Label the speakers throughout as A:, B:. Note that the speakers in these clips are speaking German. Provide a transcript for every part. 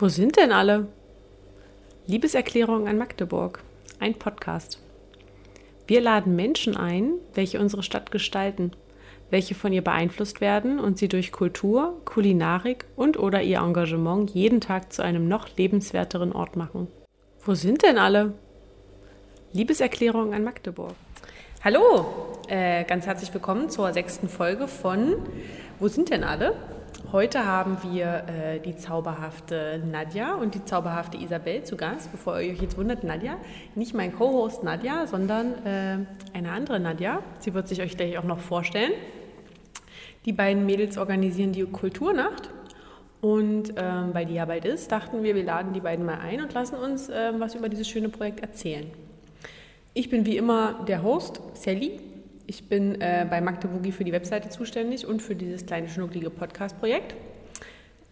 A: Wo sind denn alle? Liebeserklärung an Magdeburg, ein Podcast. Wir laden Menschen ein, welche unsere Stadt gestalten, welche von ihr beeinflusst werden und sie durch Kultur, Kulinarik und oder ihr Engagement jeden Tag zu einem noch lebenswerteren Ort machen. Wo sind denn alle? Liebeserklärung an Magdeburg. Hallo, äh, ganz herzlich willkommen zur sechsten Folge von Wo sind denn alle? Heute haben wir äh, die zauberhafte Nadja und die zauberhafte Isabel zu Gast. Bevor ihr euch jetzt wundert, Nadja, nicht mein Co-Host Nadja, sondern äh, eine andere Nadja. Sie wird sich euch gleich auch noch vorstellen. Die beiden Mädels organisieren die Kulturnacht. Und ähm, weil die ja bald ist, dachten wir, wir laden die beiden mal ein und lassen uns äh, was über dieses schöne Projekt erzählen. Ich bin wie immer der Host, Sally, ich bin äh, bei Magdeburgi für die Webseite zuständig und für dieses kleine schnucklige Podcast-Projekt.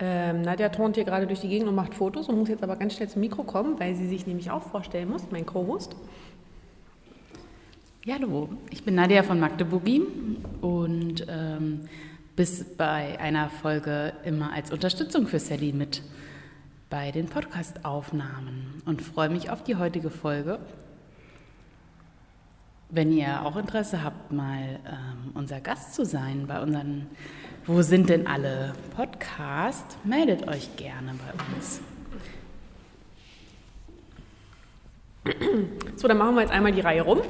A: Ähm, Nadja turnt hier gerade durch die Gegend und macht Fotos und muss jetzt aber ganz schnell zum Mikro kommen, weil sie sich nämlich auch vorstellen muss, mein Co-Host.
B: Ja, hallo, ich bin Nadja von Magdeburgi und ähm, bis bei einer Folge immer als Unterstützung für Sally mit bei den Podcast-Aufnahmen und freue mich auf die heutige Folge wenn ihr auch Interesse habt, mal ähm, unser Gast zu sein bei unseren Wo sind denn alle Podcast, meldet euch gerne bei uns.
A: So, dann machen wir jetzt einmal die Reihe rum.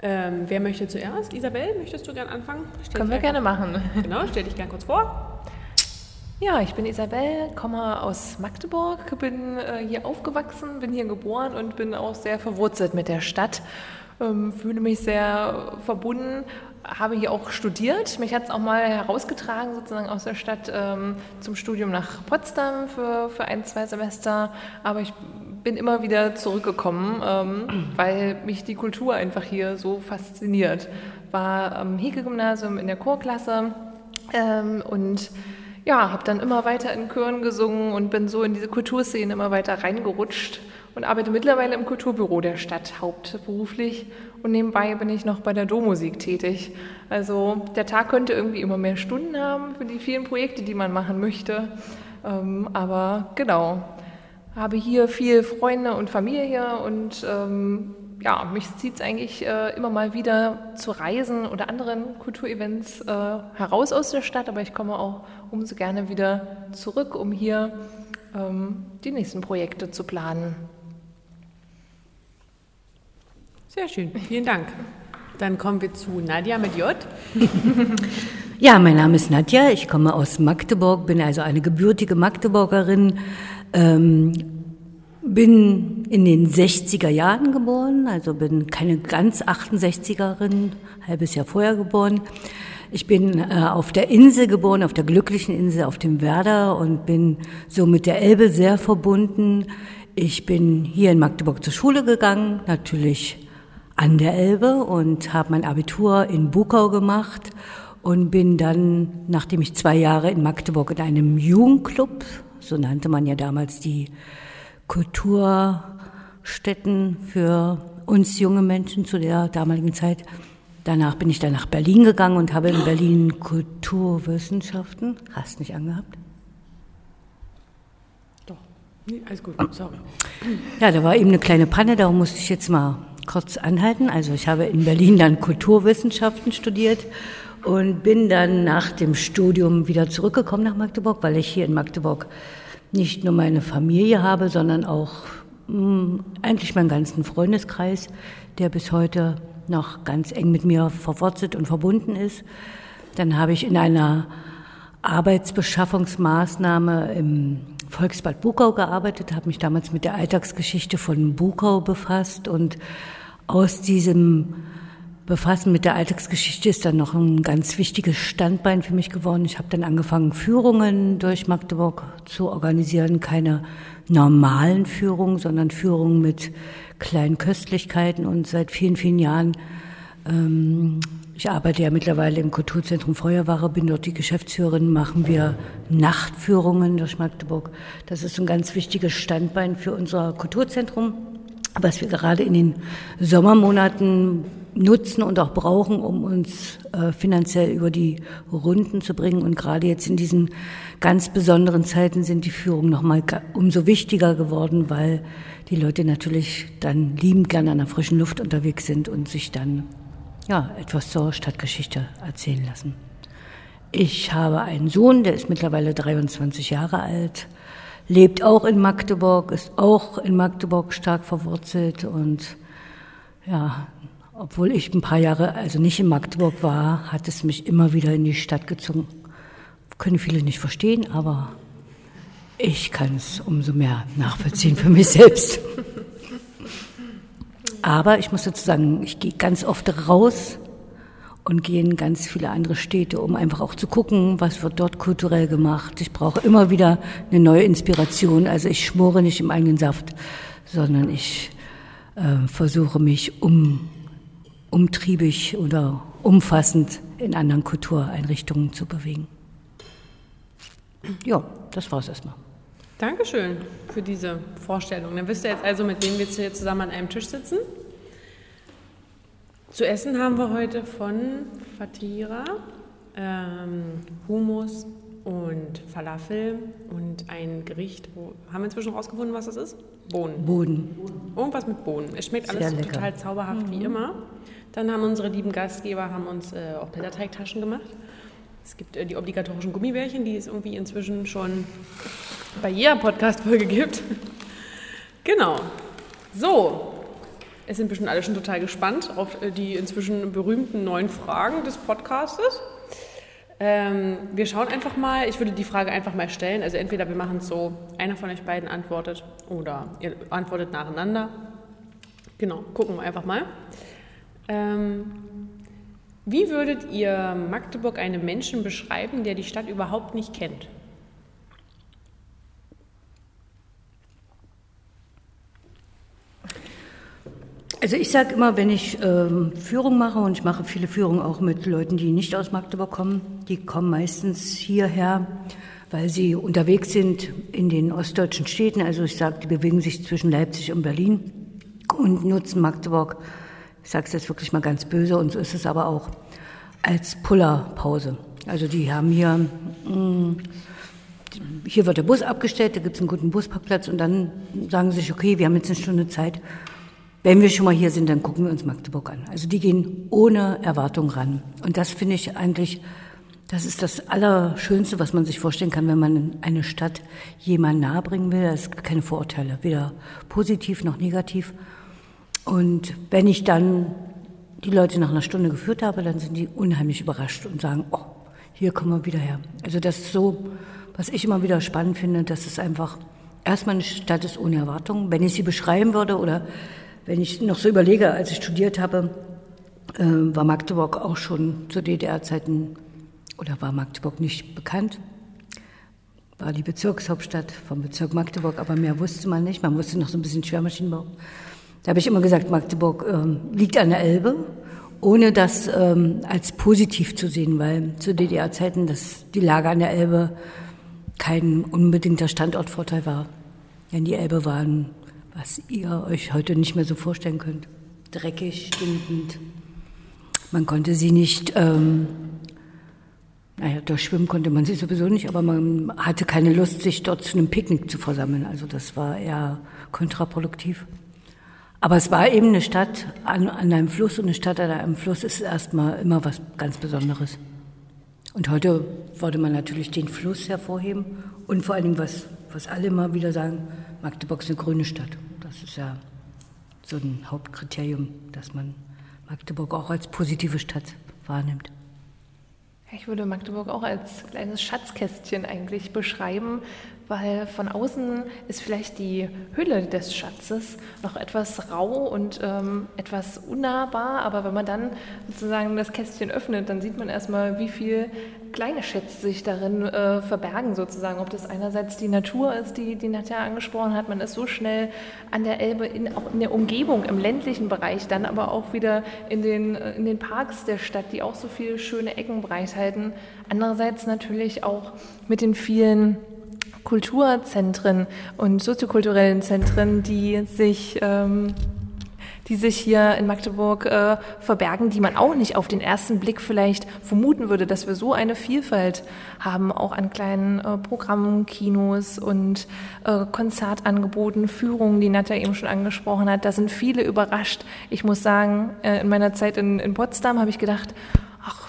A: Ähm, wer möchte zuerst? Isabel, möchtest du gerne anfangen?
C: Stell Können wir gerne machen.
A: Genau, stell dich gerne kurz vor.
C: Ja, ich bin Isabel, komme aus Magdeburg, bin äh, hier aufgewachsen, bin hier geboren und bin auch sehr verwurzelt mit der Stadt ähm, fühle mich sehr verbunden, habe hier auch studiert. Mich hat es auch mal herausgetragen, sozusagen aus der Stadt ähm, zum Studium nach Potsdam für, für ein, zwei Semester. Aber ich bin immer wieder zurückgekommen, ähm, weil mich die Kultur einfach hier so fasziniert. War am Hege-Gymnasium in der Chorklasse ähm, und ja, habe dann immer weiter in Chören gesungen und bin so in diese Kulturszene immer weiter reingerutscht und arbeite mittlerweile im Kulturbüro der Stadt hauptberuflich und nebenbei bin ich noch bei der Dommusik tätig. Also der Tag könnte irgendwie immer mehr Stunden haben für die vielen Projekte, die man machen möchte. Ähm, aber genau, habe hier viel Freunde und Familie und ähm, ja, mich zieht es eigentlich äh, immer mal wieder zu Reisen oder anderen Kulturevents äh, heraus aus der Stadt, aber ich komme auch umso gerne wieder zurück, um hier ähm, die nächsten Projekte zu planen.
A: Sehr schön, vielen Dank. Dann kommen wir zu Nadja mit J.
D: ja, mein Name ist Nadja, ich komme aus Magdeburg, bin also eine gebürtige Magdeburgerin, ähm, bin in den 60er Jahren geboren, also bin keine ganz 68erin, halbes Jahr vorher geboren. Ich bin äh, auf der Insel geboren, auf der glücklichen Insel, auf dem Werder und bin so mit der Elbe sehr verbunden. Ich bin hier in Magdeburg zur Schule gegangen, natürlich an der Elbe und habe mein Abitur in Bukau gemacht und bin dann, nachdem ich zwei Jahre in Magdeburg in einem Jugendclub, so nannte man ja damals die Kulturstätten für uns junge Menschen zu der damaligen Zeit, Danach bin ich dann nach Berlin gegangen und habe in Berlin Kulturwissenschaften. Hast nicht angehabt?
A: Doch. Nee, alles gut, sorry.
D: Ja, da war eben eine kleine Panne, darum musste ich jetzt mal kurz anhalten. Also ich habe in Berlin dann Kulturwissenschaften studiert und bin dann nach dem Studium wieder zurückgekommen nach Magdeburg, weil ich hier in Magdeburg nicht nur meine Familie habe, sondern auch mh, hm, eigentlich meinen ganzen Freundeskreis, der bis heute noch ganz eng mit mir verwurzelt und verbunden ist. Dann habe ich in einer Arbeitsbeschaffungsmaßnahme im Volksbad Bukau gearbeitet, habe mich damals mit der Alltagsgeschichte von Bukau befasst und aus diesem Befassen mit der Alltagsgeschichte ist dann noch ein ganz wichtiges Standbein für mich geworden. Ich habe dann angefangen, Führungen durch Magdeburg zu organisieren. Keine normalen Führungen, sondern Führungen mit kleinen Köstlichkeiten. Und seit vielen, vielen Jahren, ähm, ich arbeite ja mittlerweile im Kulturzentrum Feuerwache, bin dort die Geschäftsführerin, machen wir Nachtführungen durch Magdeburg. Das ist ein ganz wichtiges Standbein für unser Kulturzentrum. Was wir gerade in den Sommermonaten nutzen und auch brauchen, um uns äh, finanziell über die Runden zu bringen. Und gerade jetzt in diesen ganz besonderen Zeiten sind die Führungen nochmal umso wichtiger geworden, weil die Leute natürlich dann liebend gerne an der frischen Luft unterwegs sind und sich dann ja, etwas zur Stadtgeschichte erzählen lassen. Ich habe einen Sohn, der ist mittlerweile 23 Jahre alt, lebt auch in Magdeburg, ist auch in Magdeburg stark verwurzelt und ja, obwohl ich ein paar Jahre also nicht in Magdeburg war, hat es mich immer wieder in die Stadt gezogen. Können viele nicht verstehen, aber ich kann es umso mehr nachvollziehen für mich selbst. Aber ich muss dazu sagen, ich gehe ganz oft raus und gehe in ganz viele andere Städte, um einfach auch zu gucken, was wird dort kulturell gemacht. Ich brauche immer wieder eine neue Inspiration. Also ich schmore nicht im eigenen Saft, sondern ich äh, versuche mich um, umtriebig oder umfassend in anderen Kultureinrichtungen zu bewegen. Ja, das war es erstmal.
A: Dankeschön für diese Vorstellung. Dann wisst ihr jetzt also, mit wem wir hier zusammen an einem Tisch sitzen. Zu essen haben wir heute von Fatira ähm, Hummus und Falafel und ein Gericht, wo haben wir inzwischen rausgefunden, was das ist? Bohnen.
D: Boden.
A: Irgendwas mit Bohnen. Es schmeckt alles total zauberhaft
C: Mhm.
A: wie immer. Dann haben unsere lieben Gastgeber haben uns äh, auch Blätterteigtaschen gemacht. Es gibt äh, die obligatorischen Gummibärchen, die es irgendwie inzwischen schon bei jeder Podcast-Folge gibt. genau. So, es sind bestimmt alle schon total gespannt auf äh, die inzwischen berühmten neuen Fragen des Podcastes. Ähm, wir schauen einfach mal, ich würde die Frage einfach mal stellen. Also entweder wir machen es so, einer von euch beiden antwortet oder ihr antwortet nacheinander. Genau, gucken wir einfach mal. Ähm, wie würdet ihr Magdeburg einem Menschen beschreiben, der die Stadt überhaupt nicht kennt?
D: Also ich sage immer, wenn ich ähm, Führung mache, und ich mache viele Führungen auch mit Leuten, die nicht aus Magdeburg kommen, die kommen meistens hierher, weil sie unterwegs sind in den ostdeutschen Städten. Also ich sage, die bewegen sich zwischen Leipzig und Berlin und nutzen Magdeburg, ich sage es jetzt wirklich mal ganz böse, und so ist es aber auch, als Pullerpause. Also die haben hier, mh, hier wird der Bus abgestellt, da gibt es einen guten Busparkplatz und dann sagen sie sich, okay, wir haben jetzt eine Stunde Zeit, wenn wir schon mal hier sind, dann gucken wir uns Magdeburg an. Also die gehen ohne Erwartung ran. Und das finde ich eigentlich, das ist das Allerschönste, was man sich vorstellen kann, wenn man eine Stadt jemand nahebringen will. Es gibt keine Vorurteile, weder positiv noch negativ. Und wenn ich dann die Leute nach einer Stunde geführt habe, dann sind die unheimlich überrascht und sagen, oh, hier kommen wir wieder her. Also das ist so, was ich immer wieder spannend finde, dass es einfach erstmal eine Stadt ist ohne Erwartung. Wenn ich sie beschreiben würde oder wenn ich noch so überlege, als ich studiert habe, äh, war Magdeburg auch schon zu DDR-Zeiten oder war Magdeburg nicht bekannt. War die Bezirkshauptstadt vom Bezirk Magdeburg, aber mehr wusste man nicht. Man wusste noch so ein bisschen Schwermaschinenbau. Da habe ich immer gesagt, Magdeburg ähm, liegt an der Elbe, ohne das ähm, als positiv zu sehen, weil zu DDR-Zeiten die Lage an der Elbe kein unbedingter Standortvorteil war. Denn die Elbe waren was ihr euch heute nicht mehr so vorstellen könnt. Dreckig, stinkend. Man konnte sie nicht, ähm, naja, durchschwimmen konnte man sie sowieso nicht, aber man hatte keine Lust, sich dort zu einem Picknick zu versammeln. Also das war eher kontraproduktiv. Aber es war eben eine Stadt an, an einem Fluss und eine Stadt an einem Fluss ist erstmal immer was ganz Besonderes. Und heute wollte man natürlich den Fluss hervorheben und vor allen Dingen, was, was alle immer wieder sagen, Magdeburg ist eine grüne Stadt. Das ist ja so ein Hauptkriterium, dass man Magdeburg auch als positive Stadt wahrnimmt.
C: Ich würde Magdeburg auch als kleines Schatzkästchen eigentlich beschreiben, weil von außen ist vielleicht die Hülle des Schatzes noch etwas rau und ähm, etwas unnahbar, aber wenn man dann sozusagen das Kästchen öffnet, dann sieht man erstmal, wie viel kleine Schätze sich darin äh, verbergen sozusagen. Ob das einerseits die Natur ist, die, die Nadja angesprochen hat, man ist so schnell an der Elbe, in, auch in der Umgebung, im ländlichen Bereich, dann aber auch wieder in den, in den Parks der Stadt, die auch so viele schöne Ecken bereithalten. Andererseits natürlich auch mit den vielen Kulturzentren und soziokulturellen Zentren, die sich ähm, die sich hier in Magdeburg äh, verbergen, die man auch nicht auf den ersten Blick vielleicht vermuten würde, dass wir so eine Vielfalt haben, auch an kleinen äh, Programmen, Kinos und äh, Konzertangeboten, Führungen, die Nadja eben schon angesprochen hat. Da sind viele überrascht. Ich muss sagen, äh, in meiner Zeit in, in Potsdam habe ich gedacht, ach,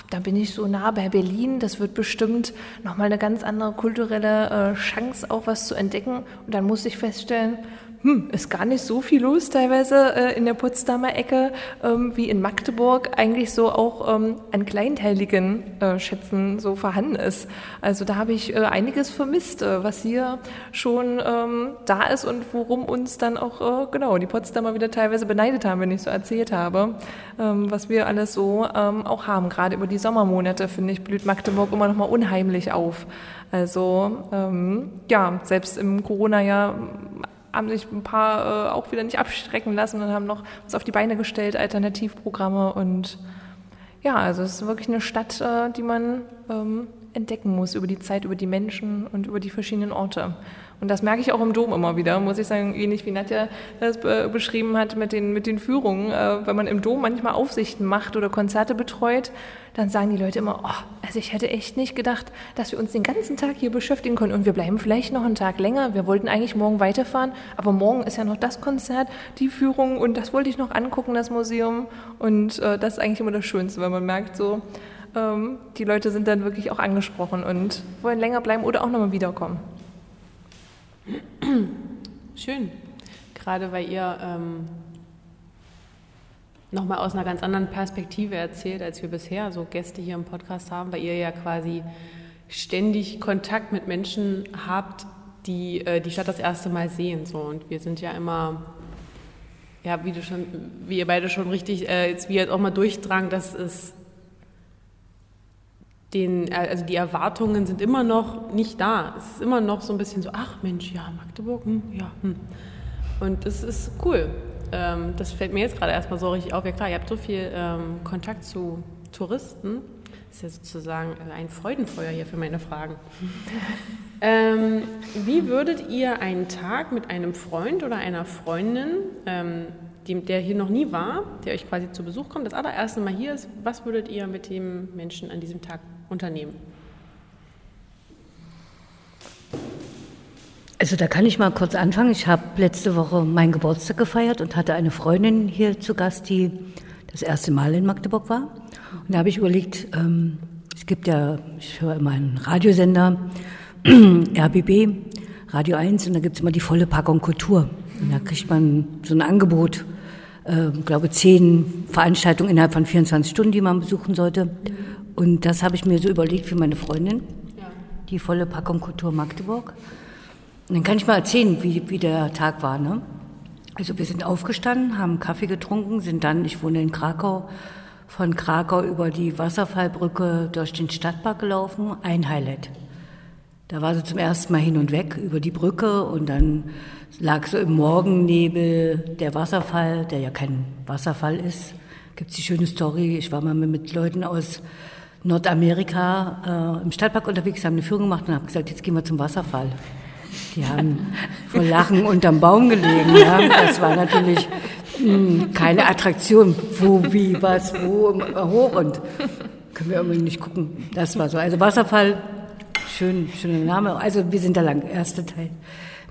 C: da bin ich so nah bei Berlin, das wird bestimmt nochmal eine ganz andere kulturelle äh, Chance, auch was zu entdecken. Und dann musste ich feststellen, hm, ist gar nicht so viel los teilweise äh, in der Potsdamer Ecke ähm, wie in Magdeburg eigentlich so auch ähm, an kleinteiligen äh, Schätzen so vorhanden ist. Also da habe ich äh, einiges vermisst, äh, was hier schon ähm, da ist und worum uns dann auch äh, genau die Potsdamer wieder teilweise beneidet haben, wenn ich so erzählt habe, ähm, was wir alles so ähm, auch haben. Gerade über die Sommermonate finde ich blüht Magdeburg immer noch mal unheimlich auf. Also ähm, ja, selbst im Corona-Jahr haben sich ein paar äh, auch wieder nicht abstrecken lassen und haben noch was auf die Beine gestellt, Alternativprogramme und ja, also es ist wirklich eine Stadt, äh, die man ähm, entdecken muss über die Zeit, über die Menschen und über die verschiedenen Orte. Und das merke ich auch im Dom immer wieder, muss ich sagen, ähnlich wie Nadja das äh, beschrieben hat mit den, mit den Führungen. Äh, wenn man im Dom manchmal Aufsichten macht oder Konzerte betreut, dann sagen die Leute immer, oh, also ich hätte echt nicht gedacht, dass wir uns den ganzen Tag hier beschäftigen können und wir bleiben vielleicht noch einen Tag länger. Wir wollten eigentlich morgen weiterfahren, aber morgen ist ja noch das Konzert, die Führung und das wollte ich noch angucken, das Museum. Und äh, das ist eigentlich immer das Schönste, weil man merkt so, ähm, die Leute sind dann wirklich auch angesprochen und wollen länger bleiben oder auch nochmal wiederkommen.
A: Schön. Gerade weil ihr ähm, nochmal aus einer ganz anderen Perspektive erzählt, als wir bisher so Gäste hier im Podcast haben, weil ihr ja quasi ständig Kontakt mit Menschen habt, die äh, die Stadt das erste Mal sehen. So. Und wir sind ja immer, ja, wie, du schon, wie ihr beide schon richtig, äh, jetzt wie jetzt auch mal durchdrang, dass es den, äh, also die Erwartungen sind immer noch nicht da. Es ist immer noch so ein bisschen so, ach Mensch, ja, Magdeburg, hm, ja, hm. Und das ist cool. Ähm, das fällt mir jetzt gerade erstmal so richtig auf. Ja klar, ihr habt so viel ähm, Kontakt zu Touristen. Das ist ja sozusagen äh, ein Freudenfeuer hier für meine Fragen. ähm, wie würdet ihr einen Tag mit einem Freund oder einer Freundin ähm, dem, der hier noch nie war, der euch quasi zu Besuch kommt, das allererste Mal hier ist, was würdet ihr mit dem Menschen an diesem Tag unternehmen?
D: Also da kann ich mal kurz anfangen. Ich habe letzte Woche meinen Geburtstag gefeiert und hatte eine Freundin hier zu Gast, die das erste Mal in Magdeburg war. Und da habe ich überlegt, ähm, es gibt ja, ich höre immer einen Radiosender, RBB, Radio 1, und da gibt es immer die volle Packung Kultur. Und da kriegt man so ein Angebot äh, glaube zehn Veranstaltungen innerhalb von 24 Stunden, die man besuchen sollte. Und das habe ich mir so überlegt für meine Freundin, die volle Packung Kultur Magdeburg. Und dann kann ich mal erzählen, wie, wie der Tag war. Ne? Also wir sind aufgestanden, haben Kaffee getrunken, sind dann, ich wohne in Krakau, von Krakau über die Wasserfallbrücke durch den Stadtpark gelaufen, ein Highlight. Da war sie zum ersten Mal hin und weg über die Brücke und dann lag so im Morgennebel der Wasserfall, der ja kein Wasserfall ist. Gibt es die schöne Story, ich war mal mit Leuten aus Nordamerika äh, im Stadtpark unterwegs, haben eine Führung gemacht und habe gesagt, jetzt gehen wir zum Wasserfall. Die haben vor Lachen unterm Baum gelegen. Ja. Das war natürlich mh, hm, keine Attraktion. Wo, wie, was, wo, hoch und können wir irgendwie nicht gucken. Das war so. Also Wasserfall, schön, schöner Name. Also wir sind da lang, erster Teil.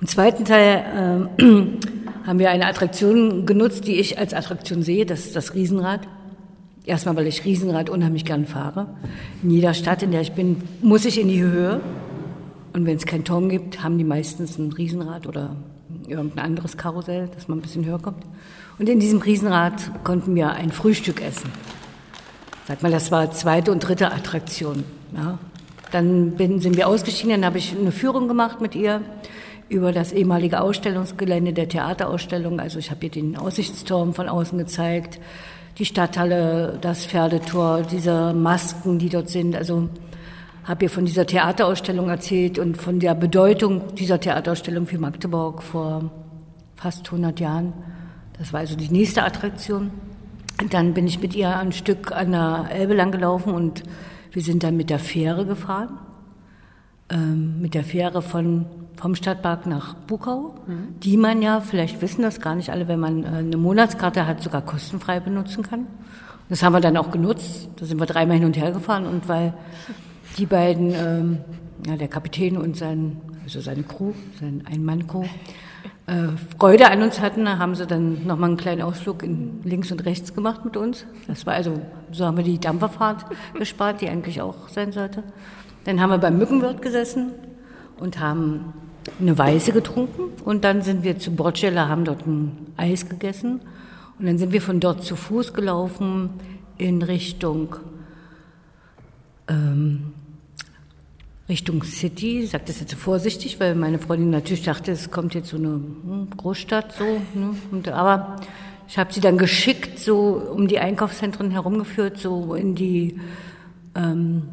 D: Im zweiten Teil äh, haben wir eine Attraktion genutzt, die ich als Attraktion sehe, das ist das Riesenrad. Erstmal, weil ich Riesenrad unheimlich gern fahre. In jeder Stadt, in der ich bin, muss ich in die Höhe. Und wenn es keinen Turm gibt, haben die meistens ein Riesenrad oder irgendein anderes Karussell, dass man ein bisschen höher kommt. Und in diesem Riesenrad konnten wir ein Frühstück essen. Sag mal, das war zweite und dritte Attraktion. Ja. Dann bin, sind wir ausgestiegen, dann habe ich eine Führung gemacht mit ihr über das ehemalige Ausstellungsgelände der Theaterausstellung. Also ich habe ihr den Aussichtsturm von außen gezeigt, die Stadthalle, das Pferdetor, diese Masken, die dort sind. Also habe ihr von dieser Theaterausstellung erzählt und von der Bedeutung dieser Theaterausstellung für Magdeburg vor fast 100 Jahren. Das war also die nächste Attraktion. Und dann bin ich mit ihr ein Stück an der Elbe lang gelaufen und wir sind dann mit der Fähre gefahren. Ähm, mit der Fähre von vom Stadtpark nach Bukau, mhm. die man ja, vielleicht wissen das gar nicht alle, wenn man äh, eine Monatskarte hat, sogar kostenfrei benutzen kann. Das haben wir dann auch genutzt. Da sind wir dreimal hin und her gefahren und weil die beiden, ähm, ja, der Kapitän und sein, also seine Crew, sein Ein-Mann-Crew, äh, Freude an uns hatten, haben sie dann nochmal einen kleinen Ausflug in links und rechts gemacht mit uns. Das war also, so haben wir die Dampferfahrt gespart, die eigentlich auch sein sollte. Dann haben wir beim Mückenwirt gesessen und haben eine Weiße getrunken und dann sind wir zu Borcella, haben dort ein Eis gegessen und dann sind wir von dort zu Fuß gelaufen in Richtung ähm, Richtung City. Ich sage das jetzt vorsichtig, weil meine Freundin natürlich dachte, es kommt jetzt so eine hm, Großstadt so. Ne? Und, aber ich habe sie dann geschickt so um die Einkaufszentren herumgeführt, so in die ähm,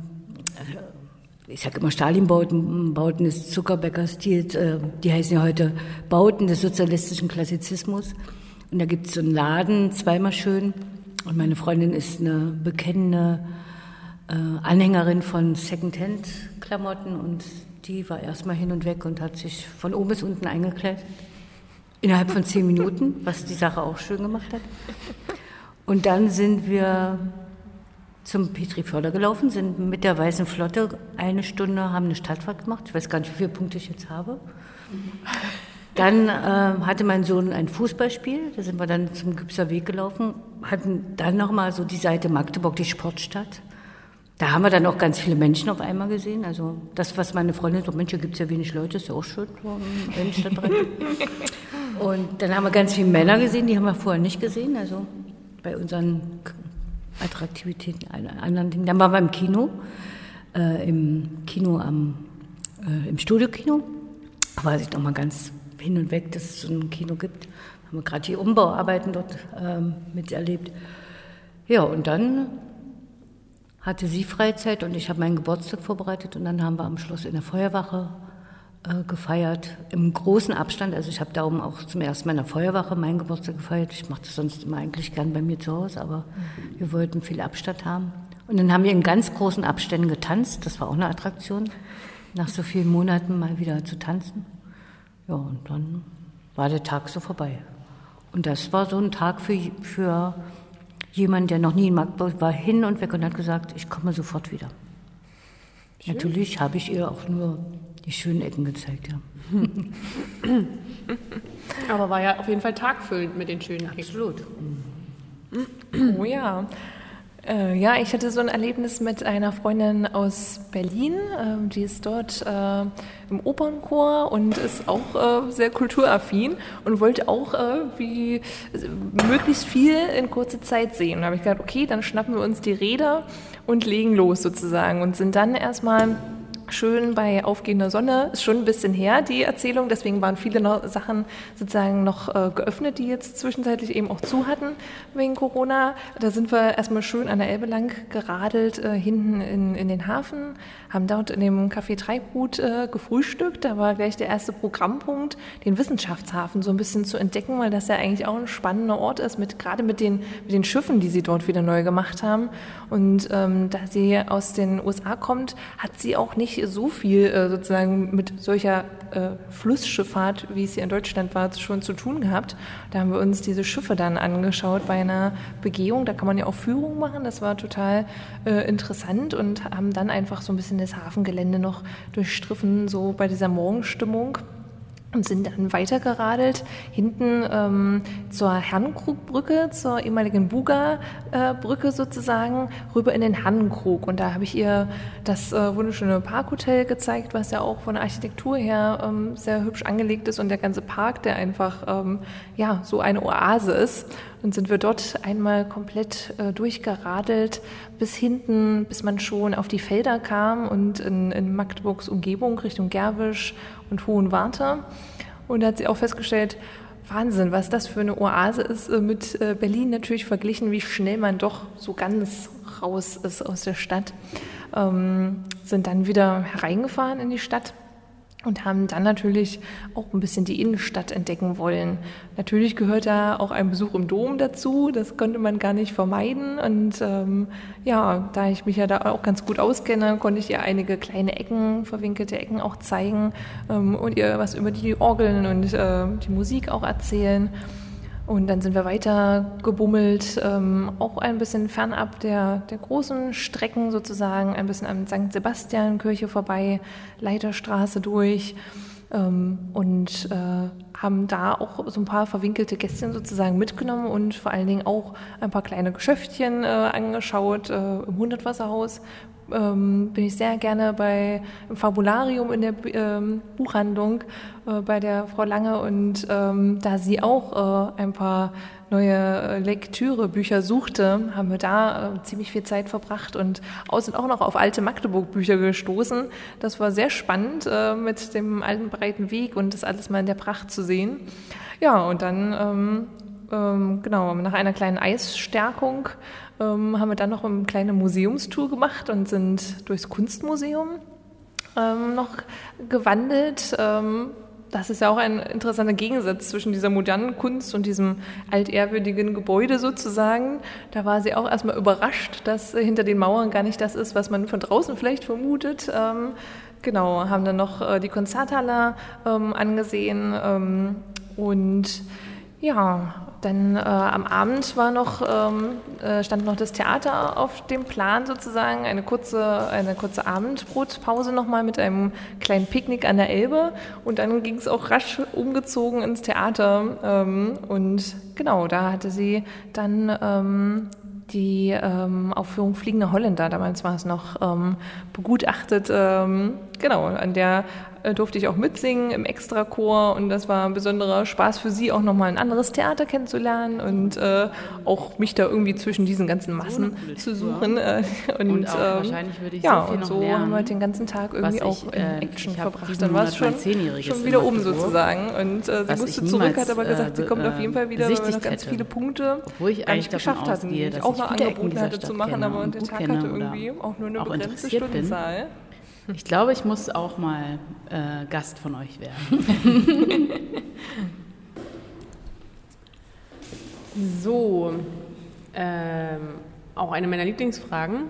D: ich sage immer Stalinbauten, Bauten des Zuckerbäckerstils, äh, die heißen ja heute Bauten des sozialistischen Klassizismus. Und da gibt es so einen Laden, zweimal schön. Und meine Freundin ist eine bekennende äh, Anhängerin von Secondhand-Klamotten und die war erstmal hin und weg und hat sich von oben bis unten eingekleidet. Innerhalb von zehn Minuten, was die Sache auch schön gemacht hat. Und dann sind wir zum Petri Förder gelaufen, sind mit der Weißen Flotte eine Stunde, haben eine Stadtfahrt gemacht. Ich weiß gar nicht, wie viele Punkte ich jetzt habe. Dann äh, hatte mein Sohn ein Fußballspiel, da sind wir dann zum Gübser Weg gelaufen, hatten dann nochmal so die Seite Magdeburg, die Sportstadt. Da haben wir dann auch ganz viele Menschen auf einmal gesehen. Also das, was meine Freundin sagt, Mensch, hier gibt es ja wenig Leute, ist ja auch schön. Und dann haben wir ganz viele Männer gesehen, die haben wir vorher nicht gesehen. Also bei unseren Attraktivitäten, anderen Dingen. Dann waren wir im Kino, äh, im Kino am, äh, im Studiokino. Weiß ich noch mal ganz hin und weg, dass es so ein Kino gibt. Haben wir gerade die Umbauarbeiten dort ähm, miterlebt. Ja, und dann hatte sie Freizeit und ich habe meinen Geburtstag vorbereitet und dann haben wir am Schluss in der Feuerwache gefeiert, im großen Abstand. Also ich habe darum auch zum ersten Mal in der Feuerwache meinen Geburtstag gefeiert. Ich mache das sonst immer eigentlich gern bei mir zu Hause, aber mhm. wir wollten viel Abstand haben. Und dann haben wir in ganz großen Abständen getanzt. Das war auch eine Attraktion, nach so vielen Monaten mal wieder zu tanzen. Ja, und dann war der Tag so vorbei. Und das war so ein Tag für, für jemanden, der noch nie in Magdeburg war, hin und weg und hat gesagt, ich komme sofort wieder. Schön. Natürlich habe ich ihr auch nur die schönen Ecken gezeigt, ja.
A: Aber war ja auf jeden Fall tagfüllend mit den schönen Ecken.
D: Absolut.
C: Oh ja. Äh, ja, ich hatte so ein Erlebnis mit einer Freundin aus Berlin. Ähm, die ist dort äh, im Opernchor und ist auch äh, sehr kulturaffin und wollte auch wie möglichst viel in kurzer Zeit sehen. Da habe ich gedacht, okay, dann schnappen wir uns die Räder und legen los sozusagen und sind dann erstmal schön bei aufgehender Sonne. Ist schon ein bisschen her, die Erzählung. Deswegen waren viele noch Sachen sozusagen noch äh, geöffnet, die jetzt zwischenzeitlich eben auch zu hatten wegen Corona. Da sind wir erstmal schön an der Elbe lang geradelt, äh, hinten in, in den Hafen, haben dort in dem Café Treibgut äh, gefrühstückt. Da war gleich der erste Programmpunkt, den Wissenschaftshafen so ein bisschen zu entdecken, weil das ja eigentlich auch ein spannender Ort ist, mit, gerade mit den, mit den Schiffen, die sie dort wieder neu gemacht haben. Und ähm, da sie aus den USA kommt, hat sie auch nicht so viel äh, sozusagen mit solcher äh, Flussschifffahrt, wie es hier in Deutschland war, schon zu tun gehabt. Da haben wir uns diese Schiffe dann angeschaut bei einer Begehung. Da kann man ja auch Führungen machen. Das war total äh, interessant und haben dann einfach so ein bisschen das Hafengelände noch durchstriffen, so bei dieser Morgenstimmung und sind dann weitergeradelt hinten ähm, zur Herrenkrugbrücke, zur ehemaligen Buga-Brücke sozusagen, rüber in den Hannenkrug. Und da habe ich ihr das äh, wunderschöne Parkhotel gezeigt, was ja auch von der Architektur her ähm, sehr hübsch angelegt ist und der ganze Park, der einfach ähm, ja so eine Oase ist. Dann sind wir dort einmal komplett äh, durchgeradelt bis hinten, bis man schon auf die Felder kam und in, in Magdeburgs Umgebung Richtung Gerwisch und Hohenwarte. Und da hat sie auch festgestellt, Wahnsinn, was das für eine Oase ist, äh, mit äh, Berlin natürlich verglichen, wie schnell man doch so ganz raus ist aus der Stadt. Ähm, sind dann wieder hereingefahren in die Stadt und haben dann natürlich auch ein bisschen die Innenstadt entdecken wollen. Natürlich gehört da auch ein Besuch im Dom dazu, das konnte man gar nicht vermeiden. Und ähm, ja, da ich mich ja da auch ganz gut auskenne, konnte ich ihr einige kleine Ecken, verwinkelte Ecken auch zeigen ähm, und ihr was über die Orgeln und äh, die Musik auch erzählen. Und dann sind wir weiter gebummelt, ähm, auch ein bisschen fernab der, der großen Strecken sozusagen, ein bisschen an St. Sebastian-Kirche vorbei, Leiterstraße durch ähm, und äh, haben da auch so ein paar verwinkelte Gästchen sozusagen mitgenommen und vor allen Dingen auch ein paar kleine Geschäftchen äh, angeschaut äh, im Hundertwasserhaus, ähm, bin ich sehr gerne bei Fabularium in der ähm, Buchhandlung äh, bei der Frau Lange und ähm, da sie auch äh, ein paar neue äh, Lektürebücher suchte, haben wir da äh, ziemlich viel Zeit verbracht und sind auch noch auf alte Magdeburg-Bücher gestoßen. Das war sehr spannend äh, mit dem alten breiten Weg und das alles mal in der Pracht zu sehen. Ja, und dann ähm, ähm, genau, nach einer kleinen Eisstärkung ähm, haben wir dann noch eine kleine Museumstour gemacht und sind durchs Kunstmuseum ähm, noch gewandelt. Ähm, das ist ja auch ein interessanter Gegensatz zwischen dieser modernen Kunst und diesem altehrwürdigen Gebäude sozusagen. Da war sie auch erstmal überrascht, dass hinter den Mauern gar nicht das ist, was man von draußen vielleicht vermutet. Ähm, genau, haben dann noch äh, die Konzerthalle ähm, angesehen ähm, und ja, dann äh, am Abend war noch, ähm, äh, stand noch das Theater auf dem Plan sozusagen, eine kurze, eine kurze Abendbrotpause nochmal mit einem kleinen Picknick an der Elbe. Und dann ging es auch rasch umgezogen ins Theater. Ähm, und genau, da hatte sie dann ähm, die ähm, Aufführung Fliegende Holländer, damals war es noch, ähm, begutachtet. Ähm, genau, an der durfte ich auch mitsingen im Extrachor und das war ein besonderer Spaß für sie, auch nochmal ein anderes Theater kennenzulernen und äh, auch mich da irgendwie zwischen diesen ganzen Massen so zu suchen. Äh, und, und auch, ähm, wahrscheinlich würde ich ja, so viel und so lernen, haben wir den ganzen Tag irgendwie auch in äh, Action verbracht. Dann war es schon, schon wieder oben sozusagen und äh, sie musste zurück, hat aber gesagt, sie kommt auf jeden Fall wieder, weil wir noch ganz hätte. viele Punkte
B: Obwohl ich eigentlich geschafft hatten, die ich
C: auch noch angeboten hatte zu machen, aber der Tag hatte irgendwie auch nur eine begrenzte Stundenzahl.
B: Ich glaube, ich muss auch mal äh, Gast von euch werden.
A: so, ähm, auch eine meiner Lieblingsfragen.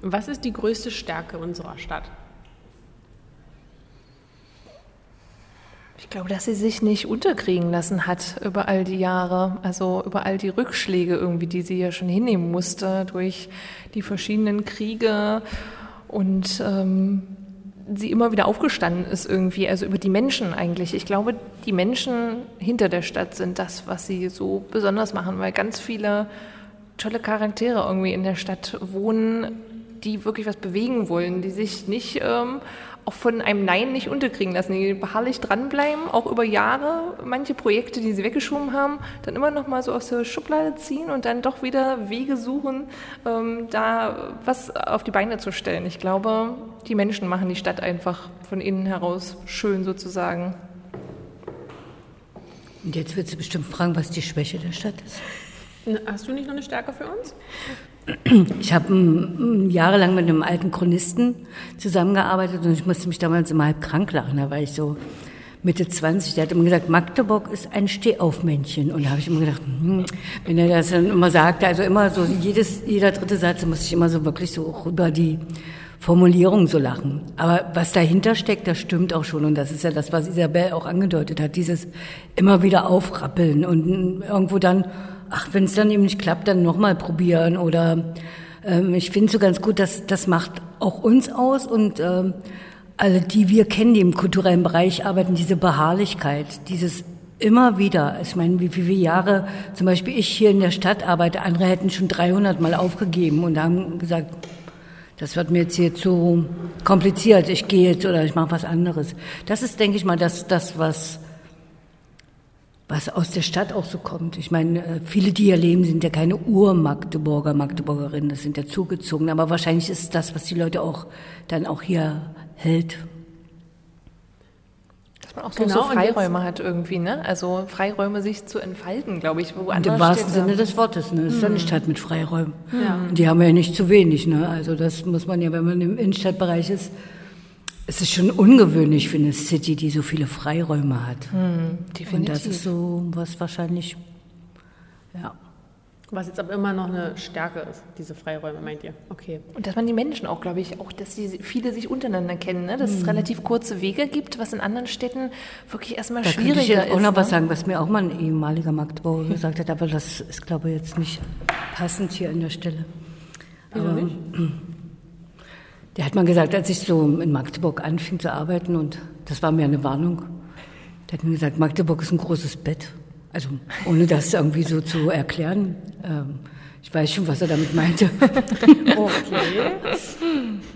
A: Was ist die größte Stärke unserer Stadt?
C: Ich glaube, dass sie sich nicht unterkriegen lassen hat über all die Jahre, also über all die Rückschläge irgendwie, die sie ja schon hinnehmen musste durch die verschiedenen Kriege und ähm, sie immer wieder aufgestanden ist irgendwie, also über die Menschen eigentlich. Ich glaube, die Menschen hinter der Stadt sind das, was sie so besonders machen, weil ganz viele tolle Charaktere irgendwie in der Stadt wohnen, die wirklich was bewegen wollen, die sich nicht ähm, auch von einem Nein nicht unterkriegen lassen, die beharrlich dranbleiben, auch über Jahre manche Projekte, die sie weggeschoben haben, dann immer noch mal so aus der Schublade ziehen und dann doch wieder Wege suchen, ähm, da was auf die Beine zu stellen. Ich glaube, die Menschen machen die Stadt einfach von innen heraus schön sozusagen.
D: Und jetzt wird sie bestimmt fragen, was die Schwäche der Stadt ist.
A: Hast du nicht noch eine Stärke für uns?
D: Ich habe jahrelang mit einem alten Chronisten zusammengearbeitet und ich musste mich damals immer halb krank lachen. Da war ich so Mitte 20. Der hat immer gesagt, Magdeburg ist ein Stehaufmännchen. Und da habe ich immer gedacht, hm, wenn er das dann immer sagte, also immer so jedes, jeder dritte Satz, musste ich immer so wirklich so über die Formulierung so lachen. Aber was dahinter steckt, das stimmt auch schon. Und das ist ja das, was Isabel auch angedeutet hat, dieses immer wieder aufrappeln und irgendwo dann ach, wenn es dann eben nicht klappt, dann nochmal probieren oder ähm, ich finde so ganz gut, dass das macht auch uns aus und ähm, alle, die wir kennen, die im kulturellen Bereich arbeiten, diese Beharrlichkeit, dieses immer wieder. Ich meine, wie viele Jahre zum Beispiel ich hier in der Stadt arbeite, andere hätten schon 300 Mal aufgegeben und haben gesagt, das wird mir jetzt hier zu kompliziert, ich gehe jetzt oder ich mache was anderes. Das ist, denke ich mal, das, das was was aus der Stadt auch so kommt. Ich meine, äh, viele, die hier leben, sind ja keine Ur-Magdeburger, Magdeburgerinnen, das sind ja zugezogen. Aber wahrscheinlich ist es das, was die Leute auch dann auch hier hält.
C: Dass man auch so, genau, so Freiräume hat irgendwie, ne? Also Freiräume sich zu entfalten, glaube ich.
D: Woanders Im wahrsten Sinne des Wortes, ne? Das ist ja eine mhm. Stadt mit Freiräumen. Ja. Und die haben wir ja nicht zu wenig, ne? Also das muss man ja, wenn man im Innenstadtbereich ist, es ist schon ungewöhnlich für eine City, die so viele Freiräume hat.
C: Hm, definitiv.
D: Und das ist so was wahrscheinlich, ja.
A: Was jetzt aber immer noch eine Stärke ist, diese Freiräume, meint ihr? Okay.
C: Und dass man die Menschen auch, glaube ich, auch, dass die viele sich untereinander kennen, ne? dass es relativ kurze Wege gibt, was in anderen Städten wirklich erstmal
D: Da könnte ich
C: schwieriger
D: jetzt auch
C: ist.
D: noch
C: ne?
D: was sagen, was mir auch mal ein ehemaliger Magdeburger gesagt hat, aber das ist, glaube ich, jetzt nicht passend hier an der Stelle. Aber, der hat mal gesagt, als ich so in Magdeburg anfing zu arbeiten, und das war mir eine Warnung, der hat mir gesagt, Magdeburg ist ein großes Bett. Also ohne das irgendwie so zu erklären. Ähm, ich weiß schon, was er damit meinte.
A: Okay.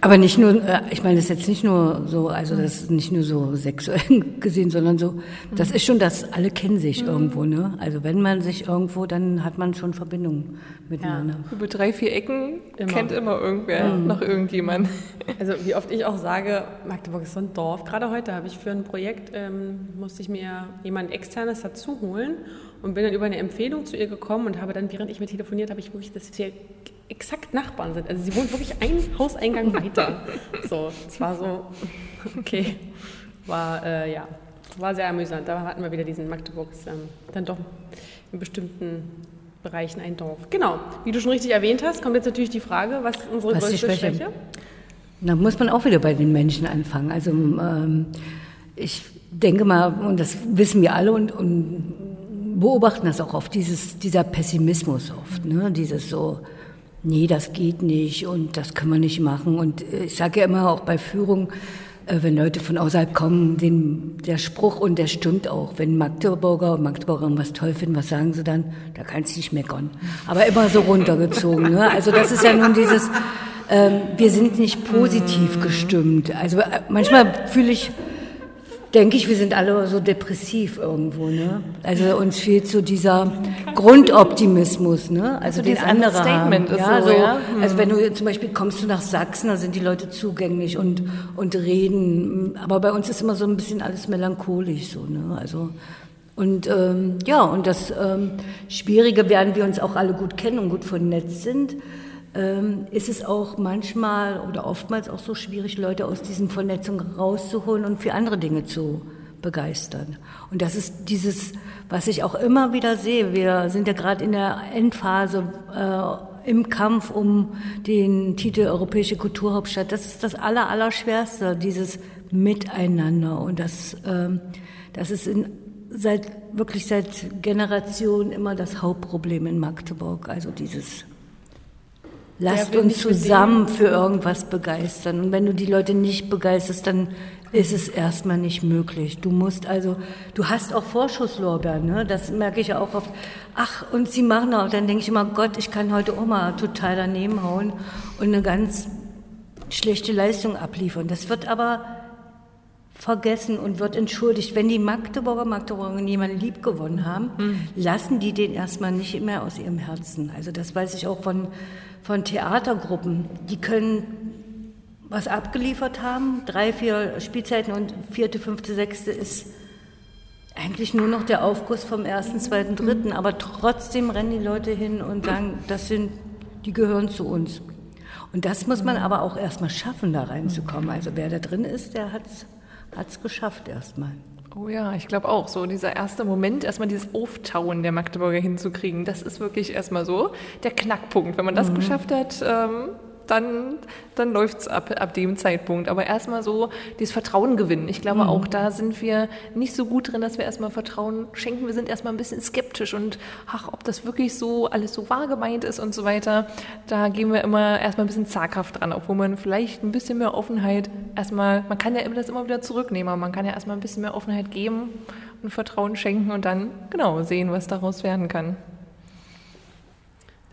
D: Aber nicht nur, äh, ich meine, das ist jetzt nicht nur so, also das ist nicht nur so sexuell gesehen, sondern so, das ist schon das, alle kennen sich irgendwo, ne? Also wenn man sich irgendwo, dann hat man schon Verbindungen miteinander.
C: Über drei, vier Ecken
A: Immer.
C: kennt immer irgendwer noch irgendjemand.
A: Also wie oft ich auch sage, Magdeburg ist so ein Dorf. Gerade heute habe ich für ein Projekt, ähm, musste ich mir jemand externes dazu holen und bin dann über eine Empfehlung zu ihr gekommen und habe dann, während ich mit telefoniert, habe ich wirklich, dass wir exakt Nachbarn sind. Also sie wohnt wirklich ein Hauseingang weiter. So, es war so, okay, war, äh, ja, war sehr amüsant. Da hatten wir wieder diesen Magdeburg, ist, ähm, dann doch in bestimmten Bereichen ein Dorf. Genau, wie du schon richtig erwähnt hast, kommt jetzt natürlich die Frage, was ist unsere
D: Was
A: größte
D: Schwäche?
A: Schwäche?
D: Da muss man auch wieder bei den Menschen anfangen. Also ähm, ich denke mal, und das wissen wir alle und, und beobachten das auch oft, dieses, dieser Pessimismus oft, ne? dieses so, nee, das geht nicht und das können wir nicht machen. Und äh, ich sage ja immer auch bei Führung, äh, wenn Leute von außerhalb kommen, den, der Spruch und der stimmt auch. Wenn Magdeburger und Magdeburger was toll finden, was sagen sie dann? Da kannst du nicht meckern. Aber immer so runtergezogen. Ne? Also das ist ja nun dieses, ähm, wir sind nicht positiv gestimmt. Also äh, manchmal fühle ich, denke ich, wir sind alle so depressiv irgendwo. Ne? Also uns fehlt so dieser Grundoptimismus. Ne? Also
C: So
D: den andere haben.
C: ist
D: ja,
C: so, ja?
D: Also wenn du zum Beispiel kommst du nach Sachsen, da sind die Leute zugänglich und, und reden. Aber bei uns ist immer so ein bisschen alles melancholisch so. Ne? Also und ähm, ja, und das ähm, Schwierige, während wir uns auch alle gut kennen und gut vernetzt sind, ähm, ist es auch manchmal oder oftmals auch so schwierig, Leute aus diesen Vernetzungen rauszuholen und für andere Dinge zu begeistern. Und das ist dieses, was ich auch immer wieder sehe. Wir sind ja gerade in der Endphase äh, im Kampf um den Titel Europäische Kulturhauptstadt. Das ist das Aller, Allerschwerste, dieses Miteinander. Und das, ähm, das ist in, seit, wirklich seit Generationen immer das Hauptproblem in Magdeburg. Also dieses Lasst uns zusammen für irgendwas begeistern. Und wenn du die Leute nicht begeisterst, dann ist es erstmal nicht möglich. Du musst also, du hast auch Vorschusslorbeeren, ne? das merke ich ja auch oft. Ach, und sie machen auch, dann denke ich immer, Gott, ich kann heute mal total daneben hauen und eine ganz schlechte Leistung abliefern. Das wird aber vergessen und wird entschuldigt. Wenn die Magdeburger, Magdeburger jemanden lieb gewonnen haben, lassen die den erstmal nicht mehr aus ihrem Herzen. Also das weiß ich auch von, von Theatergruppen. Die können was abgeliefert haben, drei, vier Spielzeiten und vierte, fünfte, sechste ist eigentlich nur noch der Aufguss vom ersten, zweiten, dritten. Aber trotzdem rennen die Leute hin und sagen, das sind, die gehören zu uns. Und das muss man aber auch erstmal schaffen, da reinzukommen. Also wer da drin ist, der hat es geschafft erstmal.
C: Oh ja, ich glaube auch. So dieser erste Moment, erstmal dieses Auftauen der Magdeburger hinzukriegen, das ist wirklich erstmal so der Knackpunkt. Wenn man das geschafft hat, ähm, dann, dann läuft es ab, ab dem Zeitpunkt. Aber erstmal so dieses Vertrauen gewinnen. Ich glaube, auch da sind wir nicht so gut drin, dass wir erstmal Vertrauen schenken. Wir sind erstmal ein bisschen skeptisch und ach, ob das wirklich so alles so wahr gemeint ist und so weiter. Da gehen wir immer erstmal ein bisschen zaghaft dran, obwohl man vielleicht ein bisschen mehr Offenheit erstmal, man kann ja immer das immer wieder zurücknehmen, aber man kann ja erstmal ein bisschen mehr Offenheit geben und Vertrauen schenken und dann genau sehen, was daraus werden kann.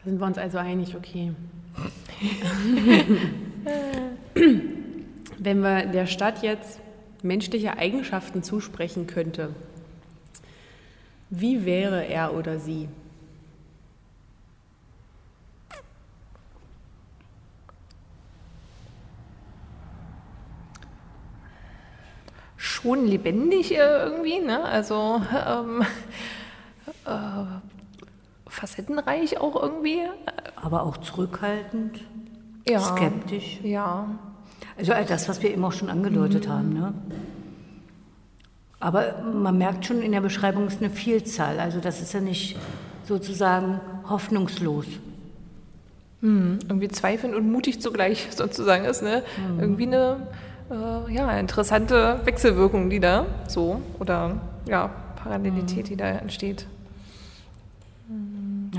A: Da sind wir uns also einig, okay. Wenn wir der Stadt jetzt menschliche Eigenschaften zusprechen könnte, wie wäre er oder sie?
C: Schon lebendig irgendwie, ne? Also ähm, äh, facettenreich auch irgendwie.
D: Aber auch zurückhaltend,
C: Ja.
D: skeptisch.
C: Ja.
D: Also das, was wir eben auch schon angedeutet mhm. haben. Ne? Aber man merkt schon in der Beschreibung ist eine Vielzahl. Also das ist ja nicht sozusagen hoffnungslos.
C: Mhm. Irgendwie zweifelnd und mutig zugleich sozusagen ist. Ne? Mhm. Irgendwie eine äh, ja, interessante Wechselwirkung, die da so oder ja, Parallelität, die da entsteht.